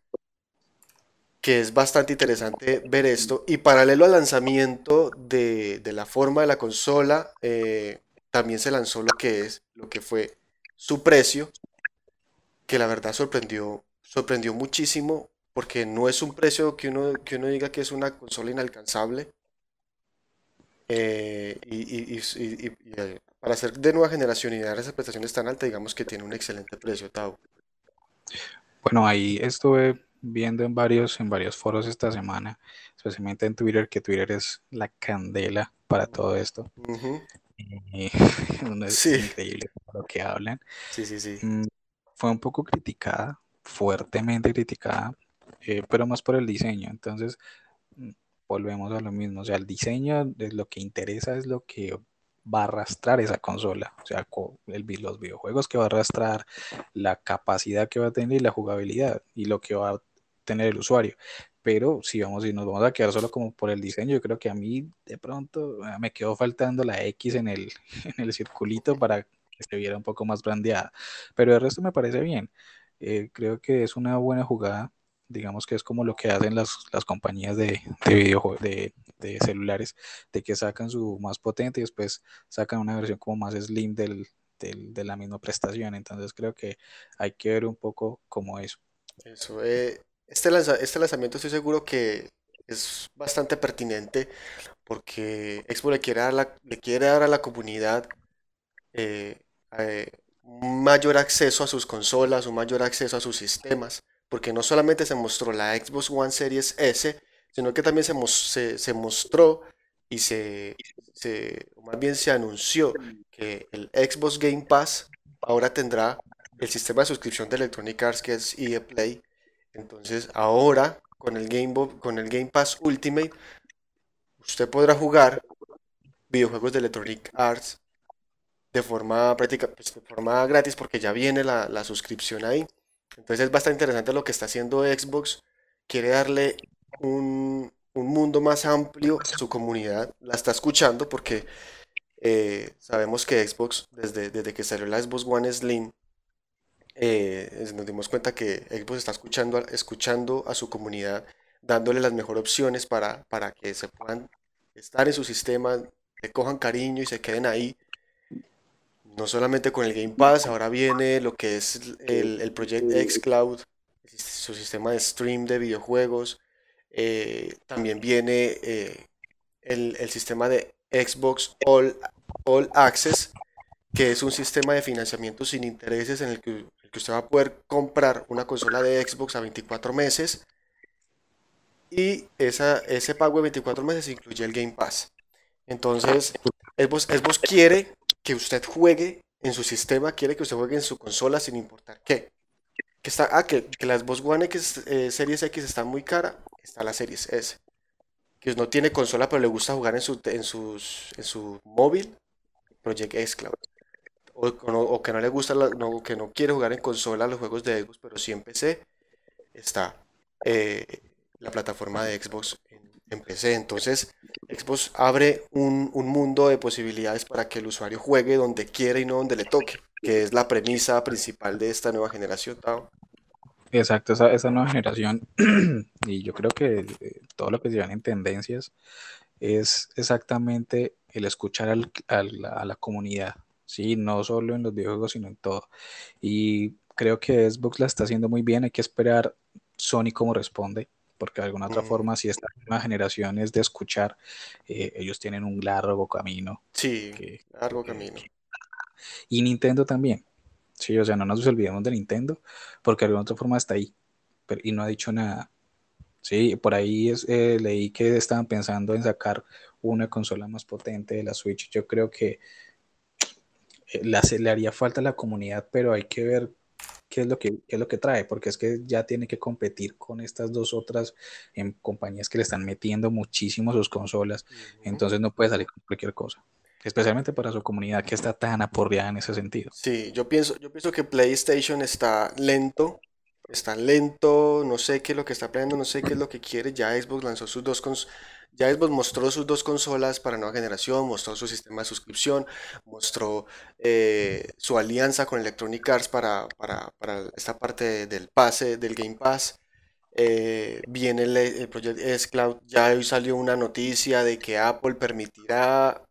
Speaker 2: que es bastante interesante ver esto. Y paralelo al lanzamiento de, de la forma de la consola, eh, también se lanzó lo que es, lo que fue su precio, que la verdad sorprendió, sorprendió muchísimo, porque no es un precio que uno, que uno diga que es una consola inalcanzable. eh, para ser de nueva generación y dar esas prestaciones tan altas, digamos que tiene un excelente precio, Tau.
Speaker 1: Bueno, ahí estuve viendo en varios, en varios foros esta semana, especialmente en Twitter, que Twitter es la candela para todo esto.
Speaker 2: Ujú,
Speaker 1: Y uno es
Speaker 2: Sí,
Speaker 1: increíble lo que hablan.
Speaker 2: sí, sí, sí.
Speaker 1: Mm, Fue un poco criticada, fuertemente criticada, eh, pero más por el diseño. Entonces, mm, volvemos a lo mismo. O sea, el diseño es lo que interesa, es lo que va a arrastrar esa consola. O sea, el los videojuegos que va a arrastrar, la capacidad que va a tener y la jugabilidad y lo que va a tener el usuario. Pero si vamos, si nos vamos a quedar solo como por el diseño, yo creo que a mí de pronto eh, me quedó faltando la X en el, en el circulito para que se viera un poco más brandeada. Pero el resto me parece bien. Eh, creo que es una buena jugada. Digamos que es como lo que hacen las, las compañías de, de videojuegos, de, de celulares, de que sacan su más potente y después sacan una versión como más slim del, de la misma prestación. Entonces creo que hay que ver un poco cómo es.
Speaker 2: Eso, eh, este este lanzamiento estoy seguro que es bastante pertinente porque Expo le quiere dar, le quiere dar a la comunidad eh, eh, un mayor acceso a sus consolas, un mayor acceso a sus sistemas, porque no solamente se mostró la Xbox One Series S, sino que también se, se, mostró y se, se, más bien se anunció que el Xbox Game Pass ahora tendrá el sistema de suscripción de Electronic Arts que es EA Play. Entonces ahora con el Game, con el Game Pass Ultimate usted podrá jugar videojuegos de Electronic Arts de forma práctica, pues, de forma gratis porque ya viene la, la suscripción ahí. Entonces es bastante interesante lo que está haciendo Xbox. Quiere darle un, un mundo más amplio a su comunidad. La está escuchando porque eh, sabemos que Xbox, desde, desde que salió la Xbox One Slim, eh, nos dimos cuenta que Xbox está escuchando, escuchando a su comunidad, dándole las mejores opciones para, para que se puedan estar en su sistema, le cojan cariño y se queden ahí. No solamente con el Game Pass, ahora viene lo que es el, el Project X Cloud, su sistema de stream de videojuegos. eh, también viene eh, el, el sistema de Xbox All, All Access, que es un sistema de financiamiento sin intereses en el que, usted va a poder comprar una consola de Xbox a 24 meses y esa, ese pago de 24 meses incluye el Game Pass. Entonces, Xbox, Xbox quiere que usted juegue en su sistema, quiere que usted juegue en su consola sin importar qué. Que está, ah, que, que la Xbox One X, eh, Series X está muy cara, está la Series S. Que no tiene consola pero le gusta jugar en su, en sus, en su móvil, Project X Cloud. O, que no le gusta, no, que no quiere jugar en consola los juegos de Xbox, pero sí en PC, está eh, la plataforma de Xbox en, PC. Entonces, Xbox abre un, un, mundo de posibilidades para que el usuario juegue donde quiera y no donde le toque, que es la premisa principal de esta nueva generación.
Speaker 1: Exacto, esa, esa nueva generación, y yo creo que eh, todo lo que se llama en tendencias es exactamente el escuchar al, al, a la comunidad, ¿sí? No solo en los videojuegos, sino en todo. Y creo que Xbox la está haciendo muy bien, hay que esperar Sony cómo responde, porque de alguna otra forma, si esta nueva generación es de escuchar, eh, ellos tienen un largo camino.
Speaker 2: Sí, largo camino.
Speaker 1: y Nintendo también. Sí, o sea, no nos olvidemos de Nintendo, porque de alguna otra forma está ahí, pero, y no ha dicho nada. Sí, por ahí es, eh, leí que estaban pensando en sacar una consola más potente de la Switch. Yo creo que eh, la, le haría falta a la comunidad, pero hay que ver qué es lo que, qué es lo que trae, porque es que ya tiene que competir con estas dos otras em, compañías que le están metiendo muchísimo sus consolas, entonces no puede salir con cualquier cosa especialmente para su comunidad que está tan aporreada en ese sentido.
Speaker 2: Sí, yo pienso, yo pienso que PlayStation está lento, está lento, no sé qué es lo que está planeando, no sé qué es lo que quiere. Ya Xbox lanzó sus dos cons ya Xbox mostró sus dos consolas para nueva generación, mostró su sistema de suscripción, mostró eh, su alianza con Electronic Arts para, para, para esta parte del pase, del Game Pass. Eh, viene el, el proyecto S Cloud, ya hoy salió una noticia de que Apple permitirá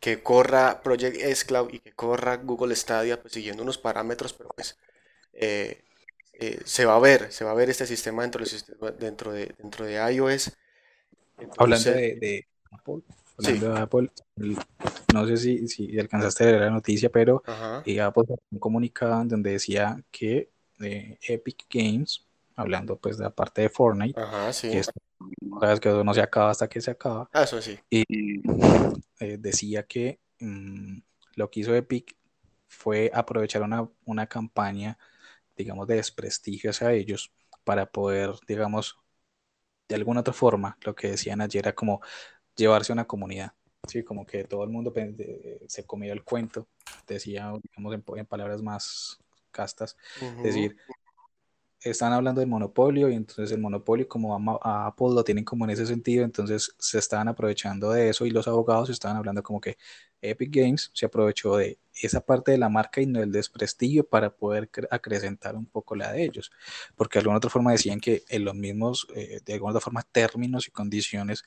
Speaker 2: que corra Project S Cloud y que corra Google Stadia, pues siguiendo unos parámetros, pero pues eh, se va a ver, se va a ver este sistema dentro de, dentro de, dentro de iOS.
Speaker 1: Hablando de, Apple, hablando de Apple, no sé si, si, alcanzaste a leer la noticia, pero eh, Apple un comunicado en donde decía que Epic Games, hablando pues de la parte de Fortnite, que es sabes que no se acaba hasta que se acaba.
Speaker 2: Ah, eso sí.
Speaker 1: Y eh, decía que mm, lo que hizo Epic fue aprovechar una, una campaña, digamos, de desprestigio hacia ellos para poder, digamos, de alguna otra forma, lo que decían ayer era como llevarse a una comunidad. Sí, como que todo el mundo se comía el cuento, decía, digamos, en, palabras más castas, decir, están hablando del monopolio y entonces el monopolio como a, Apple lo tienen como en ese sentido, entonces se estaban aprovechando de eso y los abogados estaban hablando como que Epic Games se aprovechó de esa parte de la marca y no el desprestigio para poder acrecentar un poco la de ellos, porque de alguna otra forma decían que en los mismos, eh, de alguna otra forma, términos y condiciones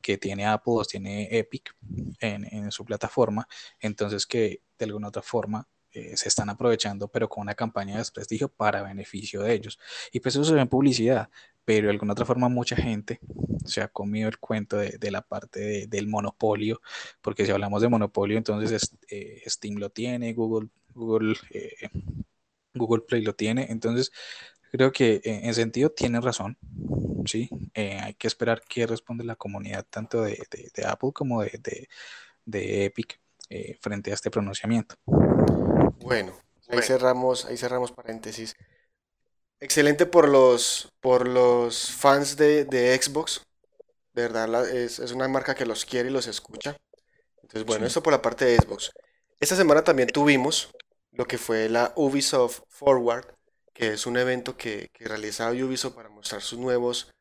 Speaker 1: que tiene Apple o tiene Epic en, en su plataforma, entonces que de alguna otra forma eh, se están aprovechando, pero con una campaña de desprestigio para beneficio de ellos. Y pues eso se ve en publicidad, pero de alguna otra forma mucha gente se ha comido el cuento de, la parte del monopolio, porque si hablamos de monopolio, entonces eh, Steam lo tiene, Google, Google, eh, Google Play lo tiene, entonces creo que en sentido tiene razón, ¿sí? hay que esperar qué responde la comunidad tanto de, Apple como de, de Epic frente a este pronunciamiento.
Speaker 2: Bueno, ahí cerramos, ahí cerramos paréntesis. Excelente por los, por los fans de, Xbox. De verdad, es, una marca que los quiere y los escucha. Entonces, bueno, eso por la parte de Xbox. Esta semana también tuvimos lo que fue la Ubisoft Forward, que es un evento que, que realizaba Ubisoft para mostrar sus nuevos,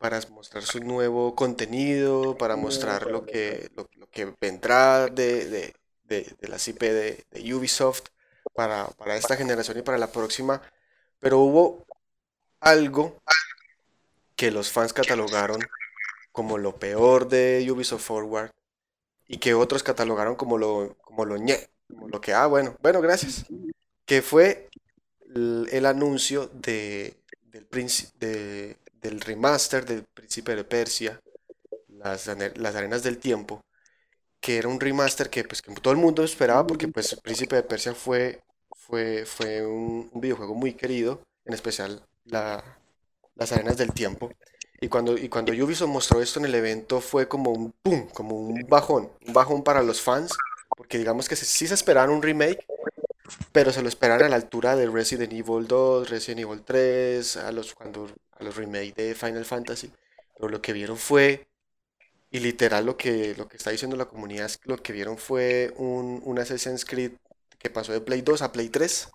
Speaker 2: para mostrar su nuevo contenido, para mostrar lo que, lo, que vendrá de, de, de, de las IP de, Ubisoft para, para, esta generación y para la próxima, pero hubo algo que los fans catalogaron como lo peor de Ubisoft Forward y que otros catalogaron como lo, como lo ñe, como lo que, ah, bueno, bueno, gracias, que fue el, anuncio de, del, de, del remaster del Príncipe de Persia, las, las arenas del tiempo, que era un remaster que, pues, que todo el mundo esperaba porque pues Príncipe de Persia fue, fue, fue un, videojuego muy querido, en especial la, las arenas del tiempo. Y cuando, y cuando Ubisoft mostró esto en el evento fue como un boom, como un bajón, un bajón para los fans, porque digamos que sí se esperaban un remake, pero se lo esperaban a la altura de Resident Evil 2, Resident Evil 3, a los, cuando, a los remakes de Final Fantasy. Pero lo que vieron fue, y literal lo que, lo que está diciendo la comunidad es que lo que vieron fue un, un Assassin's Creed que pasó de Play 2 a Play 3,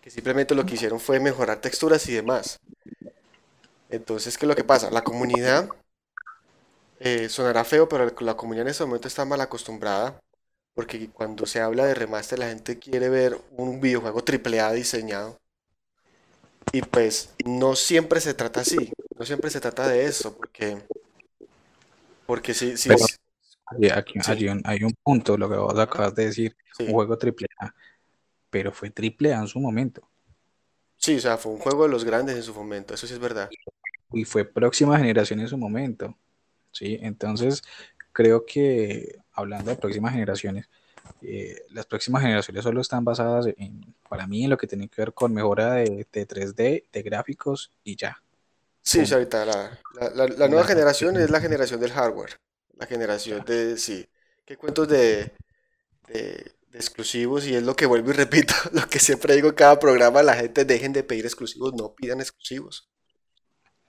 Speaker 2: que simplemente lo que hicieron fue mejorar texturas y demás. Entonces, ¿qué es lo que pasa? La comunidad eh, sonará feo, pero la comunidad en este momento está mal acostumbrada. Porque cuando se habla de remaster, la gente quiere ver un videojuego AAA diseñado. Y pues no siempre se trata así. No siempre se trata de eso. Porque. Porque sí. sí,
Speaker 1: Pero-
Speaker 2: sí,
Speaker 1: Hay, aquí-
Speaker 2: Sí.
Speaker 1: hay un, hay un punto, lo que vos acabas de decir,
Speaker 2: sí.
Speaker 1: un juego triple A, pero fue triple A en su momento.
Speaker 2: Sí, o sea, fue un juego de los grandes en su momento. Eso sí es verdad.
Speaker 1: y fue próxima generación en su momento, ¿sí? Entonces, creo que hablando de próximas generaciones, eh, las próximas generaciones solo están basadas en, para mí, en lo que tiene que ver con mejora de, de 3D, de gráficos y ya.
Speaker 2: Sí, ahorita la, la, la- la nueva generación es la generación del hardware. La generación de, sí. ¿Qué cuentos de, de, de exclusivos? Y es lo que vuelvo y repito, lo que siempre digo en cada programa, la gente dejen de pedir exclusivos, no pidan exclusivos.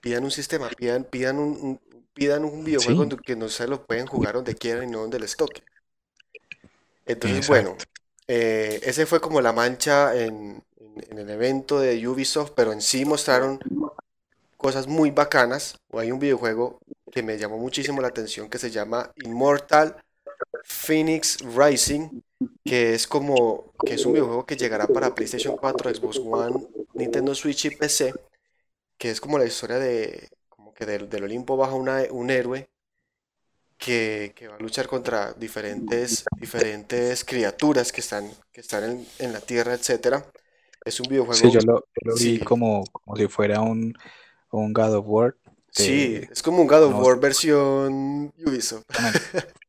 Speaker 2: Pidan un sistema, pidan, pidan un, un- pidan un videojuego
Speaker 1: Sí.
Speaker 2: que no se lo pueden jugar donde quieran y no donde les toque. Entonces,
Speaker 1: Exacto.
Speaker 2: bueno, eh, ese fue como la mancha en, en- en el evento de Ubisoft, pero en sí mostraron cosas muy bacanas. O hay un videojuego que me llamó muchísimo la atención que se llama Immortal Phoenix Rising, que es como que es un videojuego que llegará para PlayStation 4, Xbox One, Nintendo Switch y PC, que es como la historia de como que del, del Olimpo baja una- un héroe que, que va a luchar contra diferentes, diferentes criaturas que están, que están en, en la Tierra, etcétera. Es un videojuego,
Speaker 1: Sí, yo lo, yo lo vi
Speaker 2: sí.
Speaker 1: como, como si fuera un, un God of War. de-
Speaker 2: sí, es como un God of
Speaker 1: no,
Speaker 2: War versión Ubisoft.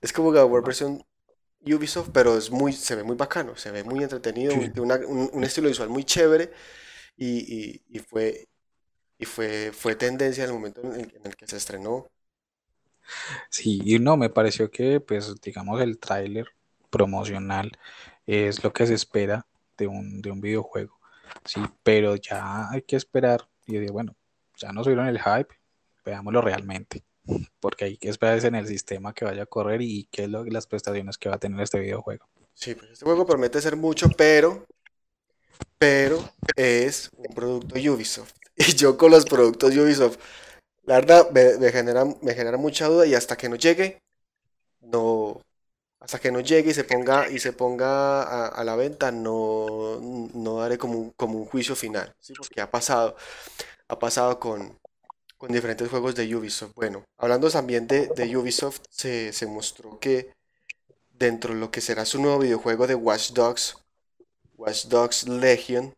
Speaker 2: Es como God of War versión Ubisoft, pero es muy, se ve muy bacano, se ve muy entretenido,
Speaker 1: Sí.
Speaker 2: una- un, un estilo visual muy chévere y, y- y fue, y fue, fue tendencia en el momento en el, en el que se estrenó.
Speaker 1: Sí, y no, me pareció que, pues, digamos, el tráiler promocional es lo que se espera de un, de un videojuego, sí, pero ya hay que esperar, y de, bueno, ya nos subieron el hype, veámoslo realmente, porque hay que esperar es en el sistema que vaya a correr y qué es lo, las prestaciones que va a tener este videojuego.
Speaker 2: Sí, pues este juego promete ser mucho, pero, pero es un producto Ubisoft. Y yo con los productos Ubisoft, la verdad, me genera, me genera mucha duda y hasta que no llegue, no, hasta que no llegue y se ponga, y se ponga a, a la venta, no, no daré como un, como un juicio final, ¿sí? Porque ha pasado, ha pasado con, con diferentes juegos de Ubisoft. Bueno, hablando también de, de Ubisoft, se, se mostró que dentro de lo que será su nuevo videojuego de Watch Dogs, Watch Dogs Legion,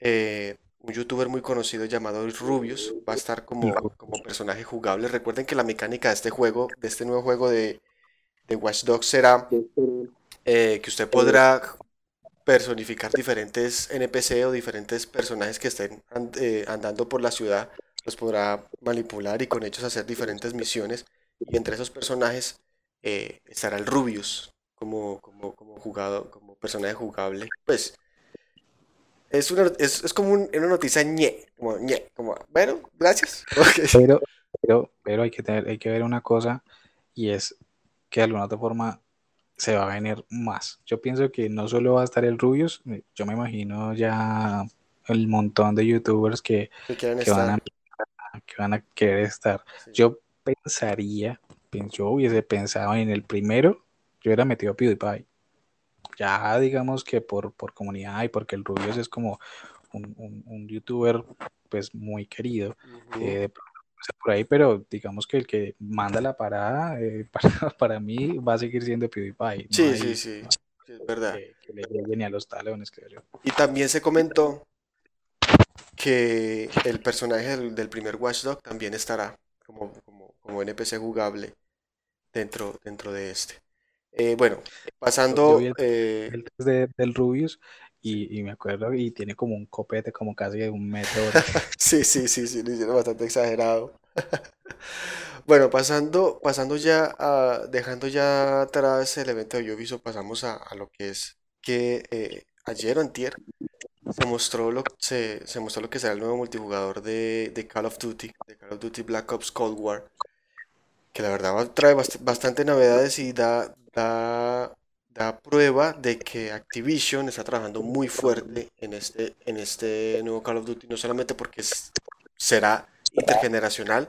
Speaker 2: eh, un youtuber muy conocido llamado Rubius va a estar como, como personaje jugable. Recuerden que la mecánica de este juego, de este nuevo juego de, de Watch Dogs será eh, que usted podrá personificar diferentes NPC o diferentes personajes que estén and- eh, andando por la ciudad, los podrá manipular y con ellos hacer diferentes misiones. Y entre esos personajes eh, estará el Rubius como, como, como jugado, como personaje jugable. Pues es una, es, es como un- una noticia ñe, como ñe, como, bueno, gracias.
Speaker 1: Pero, pero, pero hay que tener, hay que ver una cosa y es que de alguna otra forma se va a venir más. Yo pienso que no solo va a estar el Rubius, yo me imagino ya el montón de youtubers que,
Speaker 2: Que
Speaker 1: van a, que van a querer estar.
Speaker 2: sí.
Speaker 1: Yo pensaría, pen- yo hubiese pensado en el primero, yo hubiera metido a PewDiePie. Ya digamos que por, por comunidad y porque el Rubius es como un, un- un youtuber pues muy querido eh, pasa por ahí, pero digamos que el que manda la parada eh, para, para mí va a seguir siendo PewDiePie. No
Speaker 2: Sí,
Speaker 1: hay
Speaker 2: sí, sí, sí, es verdad.
Speaker 1: que, que le a los talones, creo yo.
Speaker 2: Y también se comentó que el personaje del, del primer Watchdog también estará como, como, como NPC jugable dentro, dentro de este. Eh, bueno, pasando,
Speaker 1: el,
Speaker 2: eh,
Speaker 1: el test de- del Rubius y, me acuerdo, y tiene como un copete como casi de un metro.
Speaker 2: sí, sí, sí, sí, lo hicieron bastante exagerado. bueno, pasando, pasando ya a, dejando ya atrás el evento de Ubisoft, pasamos a, lo que es que eh, ayer o antier se mostró lo, se, se, mostró lo que será el nuevo multijugador de, de, Call of Duty, de Call of Duty Black Ops Cold War, que la verdad trae bastante novedades y da, da da prueba de que Activision está trabajando muy fuerte en este, en este nuevo Call of Duty, no solamente porque será intergeneracional,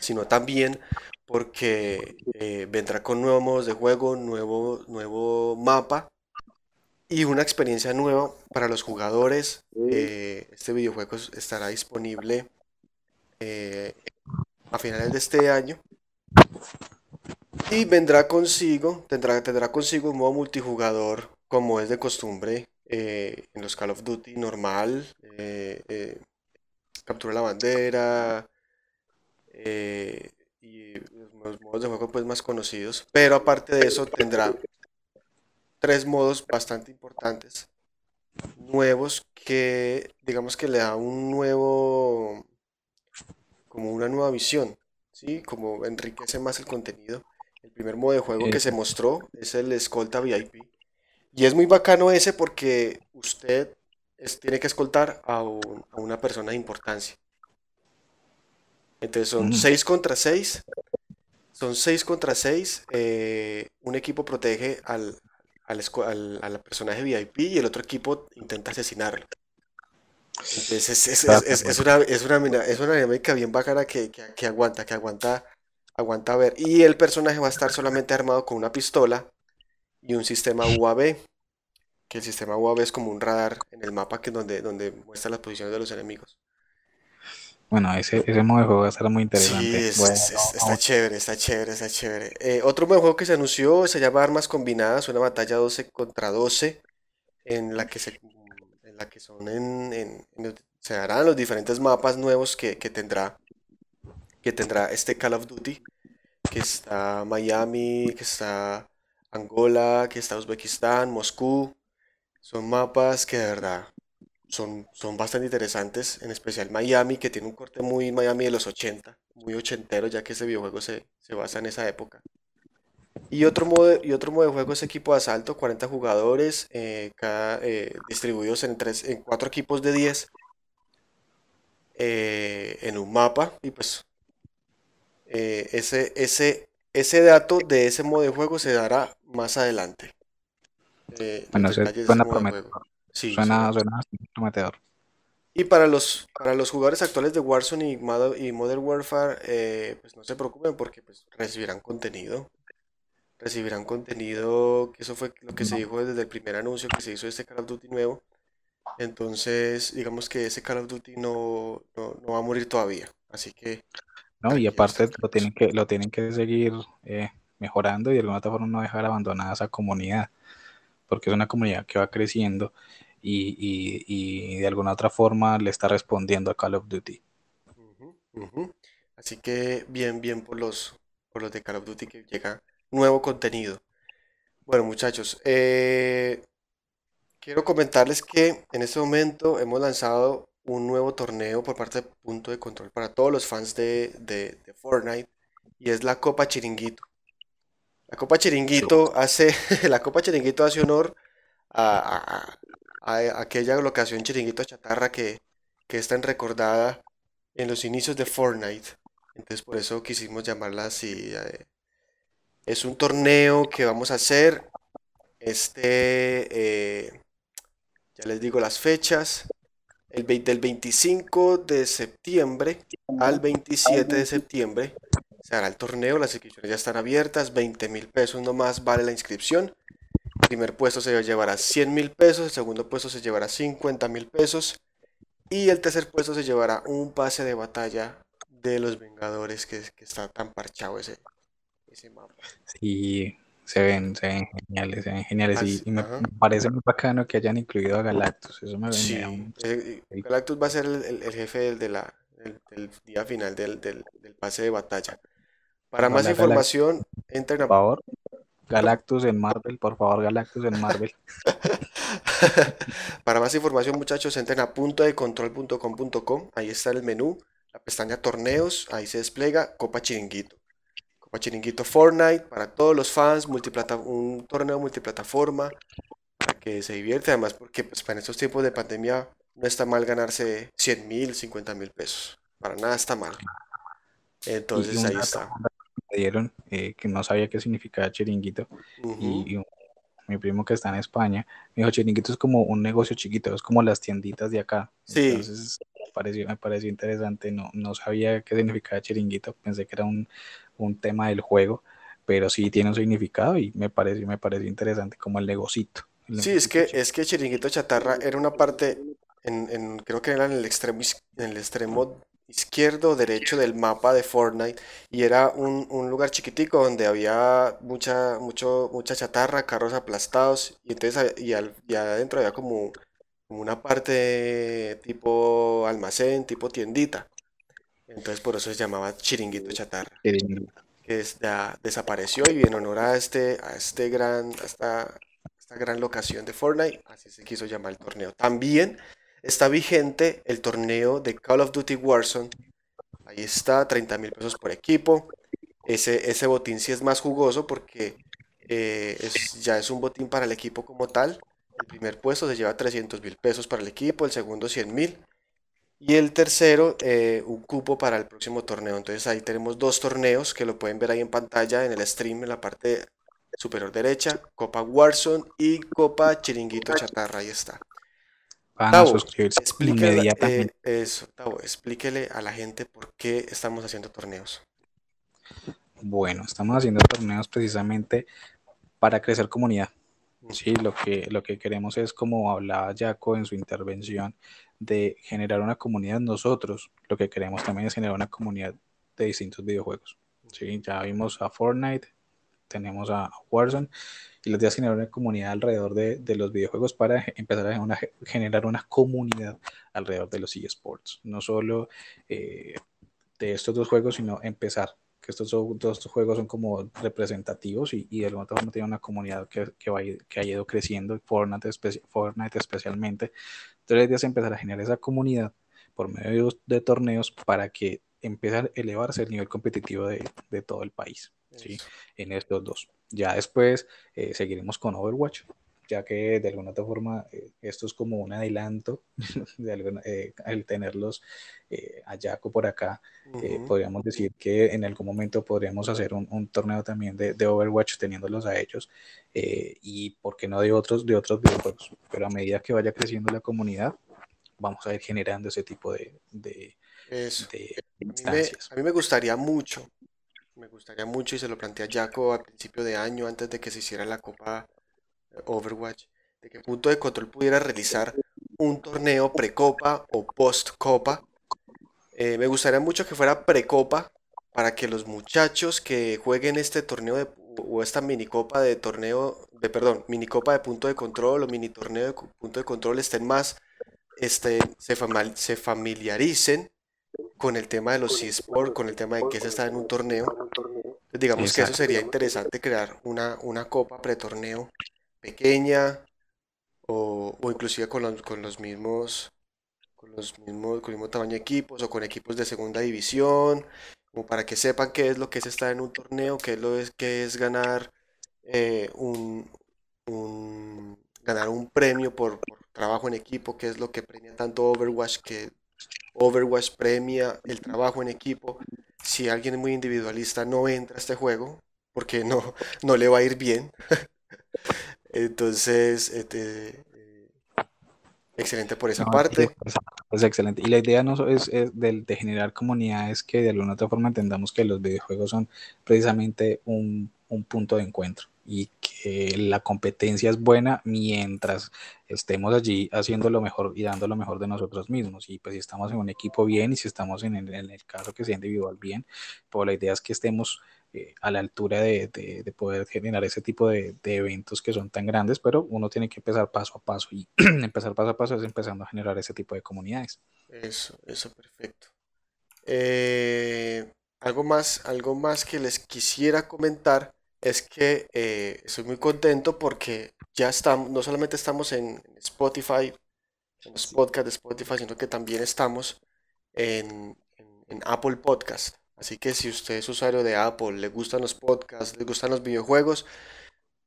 Speaker 2: sino también porque eh, vendrá con nuevos modos de juego, nuevo, nuevo mapa y una experiencia nueva para los jugadores. Eh, este videojuego estará disponible eh, a finales de este año y vendrá consigo, tendrá, tendrá consigo un modo multijugador como es de costumbre eh, en los Call of Duty normal, eh, eh, captura la bandera y los modos de juego pues más conocidos. Pero aparte de eso tendrá tres modos bastante importantes, nuevos que digamos que le da un nuevo, como una nueva visión, ¿sí? Como enriquece más el contenido. El primer modo de juego que se mostró es el escolta VIP. Y es muy bacano ese porque usted tiene que escoltar a, una persona de importancia. Entonces son 6 contra 6. Son 6 contra 6. Eh, un equipo protege al, al, personaje VIP y el otro equipo intenta asesinarlo. Entonces es, una, es, una, dinámica bien bacana que, que aguanta, que aguanta Aguanta ver. Y el personaje va a estar solamente armado con una pistola y un sistema UAV. Que el sistema UAV es como un radar en el mapa que donde, donde muestra las posiciones de los enemigos.
Speaker 1: Bueno, ese, ese modo de juego va a estar muy interesante.
Speaker 2: Sí, está chévere, está chévere, está chévere. Eh, otro modo de juego que se anunció se llama Armas Combinadas, una batalla 12 contra 12, en la que se, en la que son en, se harán los diferentes mapas nuevos que, que tendrá que tendrá este Call of Duty, que está Miami, que está Angola, que está Uzbekistán, Moscú. Son mapas que de verdad son, son bastante interesantes, en especial Miami, que tiene un corte muy Miami de los 80, muy ochentero, ya que ese videojuego se, basa en esa época. Y otro, modo, y otro modo de juego es equipo de asalto, 40 jugadores, eh, eh, distribuidos en, tres, en cuatro equipos de 10 eh, en un mapa. Y pues eh, ese, ese, ese dato de ese modo de juego se dará más adelante.
Speaker 1: Eh, bueno, suena prometedor. suena, prometedor.
Speaker 2: Y para los, para los jugadores actuales de Warzone y, Modern Warfare, eh, pues no se preocupen porque pues, recibirán contenido. Recibirán contenido, que eso fue lo que se dijo desde el primer anuncio que se hizo de este Call of Duty nuevo. Entonces, digamos que ese Call of Duty no, no, no va a morir todavía. Así que
Speaker 1: ¿no? Y aparte lo tienen que, lo tienen que seguir eh, mejorando y de alguna otra forma no dejar abandonada esa comunidad, porque es una comunidad que va creciendo y, de alguna otra forma le está respondiendo a Call of Duty.
Speaker 2: Así que bien, bien por los, por los de Call of Duty que llega nuevo contenido. Bueno muchachos, eh, quiero comentarles que en este momento hemos lanzado un nuevo torneo por parte de Punto de Control para todos los fans de, de, Fortnite y es la Copa Chiringuito. La Copa Chiringuito hace, la Copa Chiringuito hace honor a, aquella locación Chiringuito Chatarra que, que es tan recordada en los inicios de Fortnite. Entonces por eso quisimos llamarla así. Eh. Es un torneo que vamos a hacer. Este, eh, ya les digo las fechas. El, del 25 de septiembre al 27 de septiembre se hará el torneo, las inscripciones ya están abiertas, 20 mil pesos nomás vale la inscripción. El primer puesto se llevará 100 mil pesos, el segundo puesto se llevará 50 mil pesos y el tercer puesto se llevará un pase de batalla de los Vengadores que, está tan parchado ese, ese mapa.
Speaker 1: Sí, se ven, se ven geniales, se ven geniales. y, me parece muy bacano que hayan incluido a Galactus. Eso me
Speaker 2: sí, eh, Galactus va a ser el, jefe del, de la, del, día final del, del, pase de batalla. Para más información, entren a.
Speaker 1: Por favor. Galactus en Marvel, por favor, Galactus en Marvel.
Speaker 2: Para más información, muchachos, entren a punto de control.com.com. Ahí está el menú, la pestaña torneos, ahí se despliega Copa Chiringuito. Copa Chiringuito Fortnite para todos los fans, multiplata un torneo multiplataforma para que se divierte. Además, porque pues, para estos tiempos de pandemia no está mal ganarse 100 mil, 50 mil pesos. Para nada está mal. Entonces ahí está.
Speaker 1: Me dieron eh, que no sabía qué significaba chiringuito y, mi primo que está en España me dijo chiringuito es como un negocio chiquito, es como las tienditas de acá.
Speaker 2: Sí.
Speaker 1: Entonces me pareció, me pareció interesante, no, no sabía qué significaba chiringuito, pensé que era un, un tema del juego, pero sí tiene un significado y me pareció, me pareció interesante como el negocito.
Speaker 2: Sí, es que, es que Chiringuito Chatarra era una parte, en, en- creo que era en el extremo, en el extremo izquierdo o derecho del mapa de Fortnite y era un, un lugar chiquitico donde había mucha, mucho, mucha chatarra, carros aplastados y entonces y, al- y adentro había como, como una parte tipo almacén, tipo tiendita. Entonces por eso se llamaba Chiringuito Chatarra que es- ya desapareció y en honor a este, a este gran, a esta, esta gran locación de Fortnite, así se quiso llamar el torneo. También está vigente el torneo de Call of Duty Warzone. Ahí está, 30 mil pesos por equipo. Ese, ese botín sí es más jugoso porque eh, es- ya es un botín para el equipo como tal. El primer puesto se lleva 300 mil pesos para el equipo, el segundo 100 mil. Y el tercero, eh, un cupo para el próximo torneo. Entonces ahí tenemos dos torneos que lo pueden ver ahí en pantalla en el stream en la parte superior derecha. Copa Warzone y Copa Chiringuito Chatarra. Ahí está.
Speaker 1: Van a
Speaker 2: Tavo,
Speaker 1: suscribirse
Speaker 2: explíquele,
Speaker 1: inmediatamente.
Speaker 2: eh, eso, Tavo, explíquele a la gente por qué estamos haciendo torneos.
Speaker 1: Bueno, estamos haciendo torneos precisamente para crecer comunidad. Sí, lo que, lo que queremos es, como hablaba Jaco en su intervención, de generar una comunidad nosotros. Lo que queremos también es generar una comunidad de distintos videojuegos. Sí, ya vimos a Fortnite, tenemos a Warzone, y la idea es generar una comunidad alrededor de, de los videojuegos para empezar a generar una comunidad alrededor de los eSports. No solo eh, de estos dos juegos, sino empezar que estos dos juegos son como representativos y, y de alguna forma tiene una comunidad que, que, va, que ha ido creciendo, Fortnite, especi- Fortnite especialmente. Entonces la idea es empezar a generar esa comunidad por medio de, torneos para que empiece a elevarse el nivel competitivo de, de todo el país, ¿sí? En estos dos. Ya después eh, seguiremos con Overwatch, ya que de alguna otra forma eh, esto es como un adelanto, de alguna- eh, el tenerlos eh, a Jaco por acá
Speaker 2: Ujú.
Speaker 1: podríamos decir que en algún momento podríamos hacer un, un torneo también de, de Overwatch teniéndolos a ellos y por qué no de otros, de otros videojuegos. Pero a medida que vaya creciendo la comunidad, vamos a ir generando ese tipo de, de,
Speaker 2: Eso.
Speaker 1: de
Speaker 2: A mí me,
Speaker 1: instancias.
Speaker 2: a mí me gustaría mucho, me gustaría mucho y se lo planteé a Jaco a principio de año antes de que se hiciera la Copa Overwatch, de que Punto de Control pudiera realizar un torneo precopa o post-copa. Eh, me gustaría mucho que fuera precopa para que los muchachos que jueguen este torneo de, o esta minicopa de torneo, de perdón, minicopa de punto de control o mini torneo de punto de control estén más, este, se, fama- se familiaricen con el tema de los eSports, con el tema de que se está en un torneo. Digamos que eso sería interesante crear una, una copa pretorneo pequeña o, o inclusive con los, con los mismos con los mismos con el mismo tamaño de equipos o con equipos de segunda división, como para que sepan qué es lo que es estar en un torneo, qué es lo es, qué es ganar eh, un, un- ganar un premio por, por trabajo en equipo, qué es lo que premia tanto Overwatch, que Overwatch premia el trabajo en equipo. Si alguien es muy individualista no entra a este juego porque no, no le va a ir bien. Entonces, este, excelente por esa
Speaker 1: No,
Speaker 2: parte.
Speaker 1: es, es excelente. Y la idea no es, es de, de generar comunidades que de alguna otra forma entendamos que los videojuegos son precisamente un, un punto de encuentro y que la competencia es buena mientras estemos allí haciendo lo mejor y dando lo mejor de nosotros mismos. Y pues si estamos en un equipo bien y si estamos en el, en el caso que sea individual bien, pues la idea es que estemos eh, a la altura de, de- de poder generar ese tipo de, de eventos que son tan grandes, pero uno tiene que empezar paso a paso y empezar paso a paso es empezando a generar ese tipo de comunidades.
Speaker 2: Eso, eso, perfecto. Eh, algo más, algo más que les quisiera comentar es que eh, estoy muy contento porque ya estamos, no solamente estamos en Spotify, en los podcasts de Spotify, sino que también estamos en, en Apple Podcast. Así que si usted es usuario de Apple, le gustan los podcasts, le gustan los videojuegos,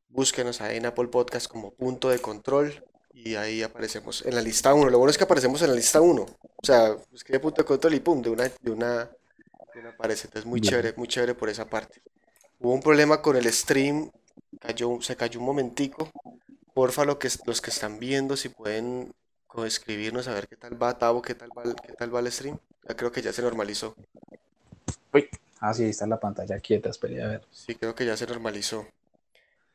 Speaker 2: búsquenos ahí en Apple Podcast como punto de control y ahí aparecemos en la lista 1. Lo bueno es que aparecemos en la lista 1. O sea, escribe punto de control y pum, de una, de una, de una aparece. Entonces muy chévere, muy chévere por esa parte. Hubo un problema con el stream, cayó, se cayó un momentico. Porfa, lo que, los que están viendo, si pueden escribirnos a ver qué tal va Tavo, qué tal va, qué tal va el stream. Ya creo que ya se normalizó.
Speaker 1: Uy, ah, sí, está en la pantalla quieta, esperé a ver.
Speaker 2: Sí, creo que ya se normalizó.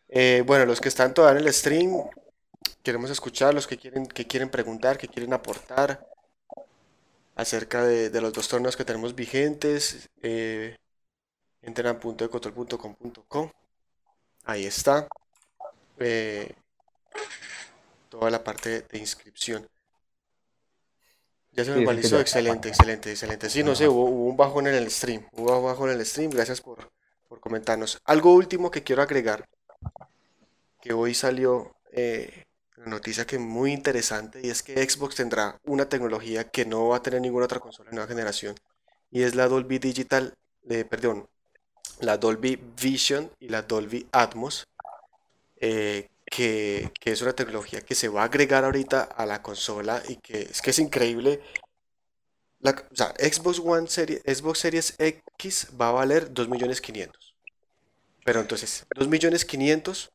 Speaker 2: Eh, bueno, los que están todavía en el stream, queremos escuchar, los que quieren, que quieren preguntar, que quieren aportar acerca de, los dos torneos que tenemos vigentes. Eh, entren a punto de control.com.co. Ahí está. Eh, toda la parte de inscripción. Ya se normalizó, excelente, excelente, excelente. Sí, no sé, hubo, un bajón en el stream, hubo un bajón en el stream, gracias por, por comentarnos. Algo último que quiero agregar, que hoy salió eh, una noticia que muy interesante, y es que Xbox tendrá una tecnología que no va a tener ninguna otra consola de nueva generación, y es la Dolby Digital, eh, perdón, la Dolby Vision y la Dolby Atmos, eh, que, es una tecnología que se va a agregar ahorita a la consola y que es que es increíble. La, o sea, Xbox One Series, Xbox Series X va a valer 2.500.000. Pero entonces, 2.500.000,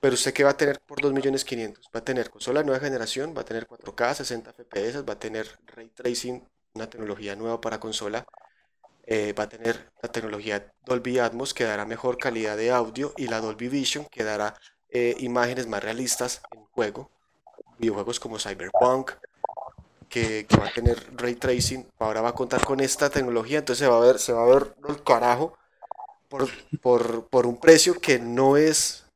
Speaker 2: pero usted qué va a tener por 2.500.000? Va a tener consola nueva generación, va a tener 4K, 60 FPS, va a tener ray tracing, una tecnología nueva para consola. Eh, va a tener la tecnología Dolby Atmos que dará mejor calidad de audio y la Dolby Vision que dará eh, imágenes más realistas en juego. Videojuegos como Cyberpunk, que, va a tener ray tracing, ahora va a contar con esta tecnología, entonces se va a ver, se va a ver el carajo por, por, por un precio que no es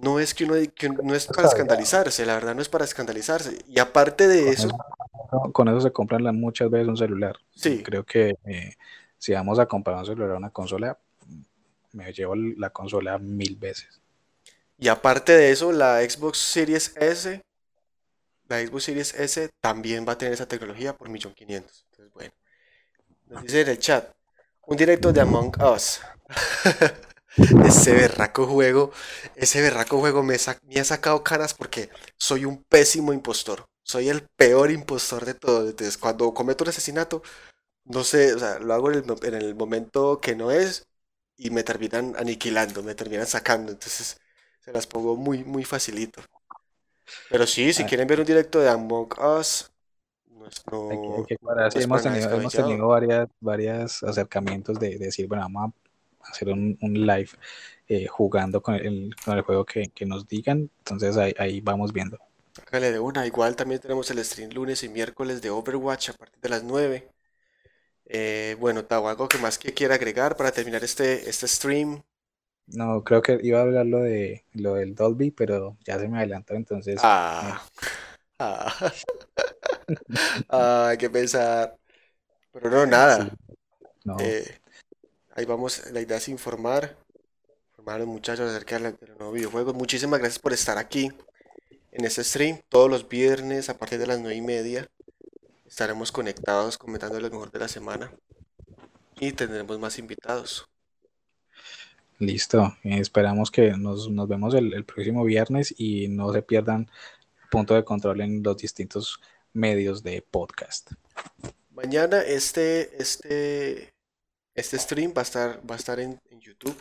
Speaker 2: no es que uno no es para escandalizarse, la verdad no es para escandalizarse. Y aparte de eso,
Speaker 1: con eso se compran muchas veces un celular. Sí. Creo que eh, si vamos a comprar un celular o una consola, me llevo la consola mil veces.
Speaker 2: Y aparte de eso, la Xbox Series S, la Xbox Series S también va a tener esa tecnología por 1.500.000. Entonces, bueno. Nos dice en el chat, un directo de Among Us. ese berraco juego, ese berraco juego me, ha sacado caras porque soy un pésimo impostor. Soy el peor impostor de todo. Entonces, cuando cometo un asesinato, no sé, o sea, lo hago en el, en el momento que no es y me terminan aniquilando, me terminan sacando. Entonces, se las pongo muy, muy facilito. Pero sí, si ah. quieren ver un directo de Among Us, no,
Speaker 1: hemos tenido, varias, varios acercamientos de, decir, bueno, vamos a hacer un, live eh, jugando con el, con el juego que, nos digan. Entonces ahí, vamos viendo.
Speaker 2: Sácale de una. Igual también tenemos el stream lunes y miércoles de Overwatch a partir de las 9. Eh, bueno, Tavo, algo que más que quiera agregar para terminar este, este stream.
Speaker 1: No, creo que iba a hablar lo de lo del Dolby, pero ya se me adelantó, entonces.
Speaker 2: Ah. Ah. ah qué pensar. Pero no, nada. Eh, ahí vamos, la idea es informar, informar a los muchachos acerca de los nuevos videojuegos. Muchísimas gracias por estar aquí en este stream. Todos los viernes a partir de las nueve y media estaremos conectados comentando lo mejor de la semana y tendremos más invitados.
Speaker 1: Listo, esperamos que nos, vemos el, próximo viernes y no se pierdan punto de control en los distintos medios de podcast.
Speaker 2: Mañana este, este, este stream va a estar, va a estar en, YouTube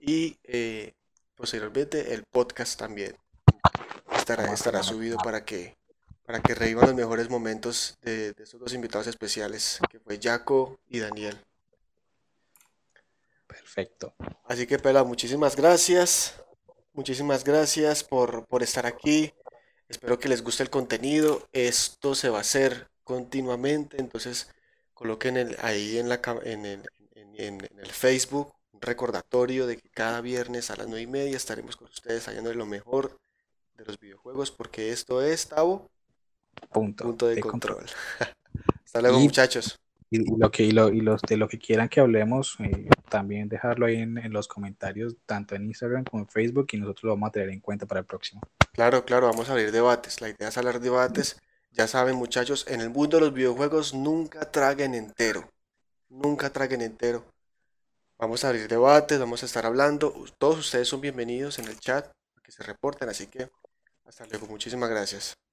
Speaker 2: y eh, posteriormente el podcast también estará, estará subido para que, para que revivan los mejores momentos de, de estos dos invitados especiales, que fue Jaco y Daniel.
Speaker 1: Perfecto.
Speaker 2: Así que, Pela, muchísimas gracias. Muchísimas gracias por, estar aquí. Espero que les guste el contenido. Esto se va a hacer continuamente. Entonces, coloquen ahí en, la, en, el Facebook un recordatorio de que cada viernes a las 9 y media estaremos con ustedes de lo mejor de los videojuegos. Porque esto es, Tavo,
Speaker 1: punto,
Speaker 2: de, control. Hasta luego, muchachos.
Speaker 1: Y, lo que, y, lo, y los, de lo que quieran que hablemos, eh, también dejarlo ahí en, en, los comentarios, tanto en Instagram como en Facebook, y nosotros lo vamos a tener en cuenta para el próximo.
Speaker 2: Claro, claro, vamos a abrir debates. La idea es hablar debates. Ya saben, muchachos, en el mundo de los videojuegos nunca traguen entero. Nunca traguen entero. Vamos a abrir debates, vamos a estar hablando. Todos ustedes son bienvenidos en el chat, que se reporten, así que hasta luego. Muchísimas gracias.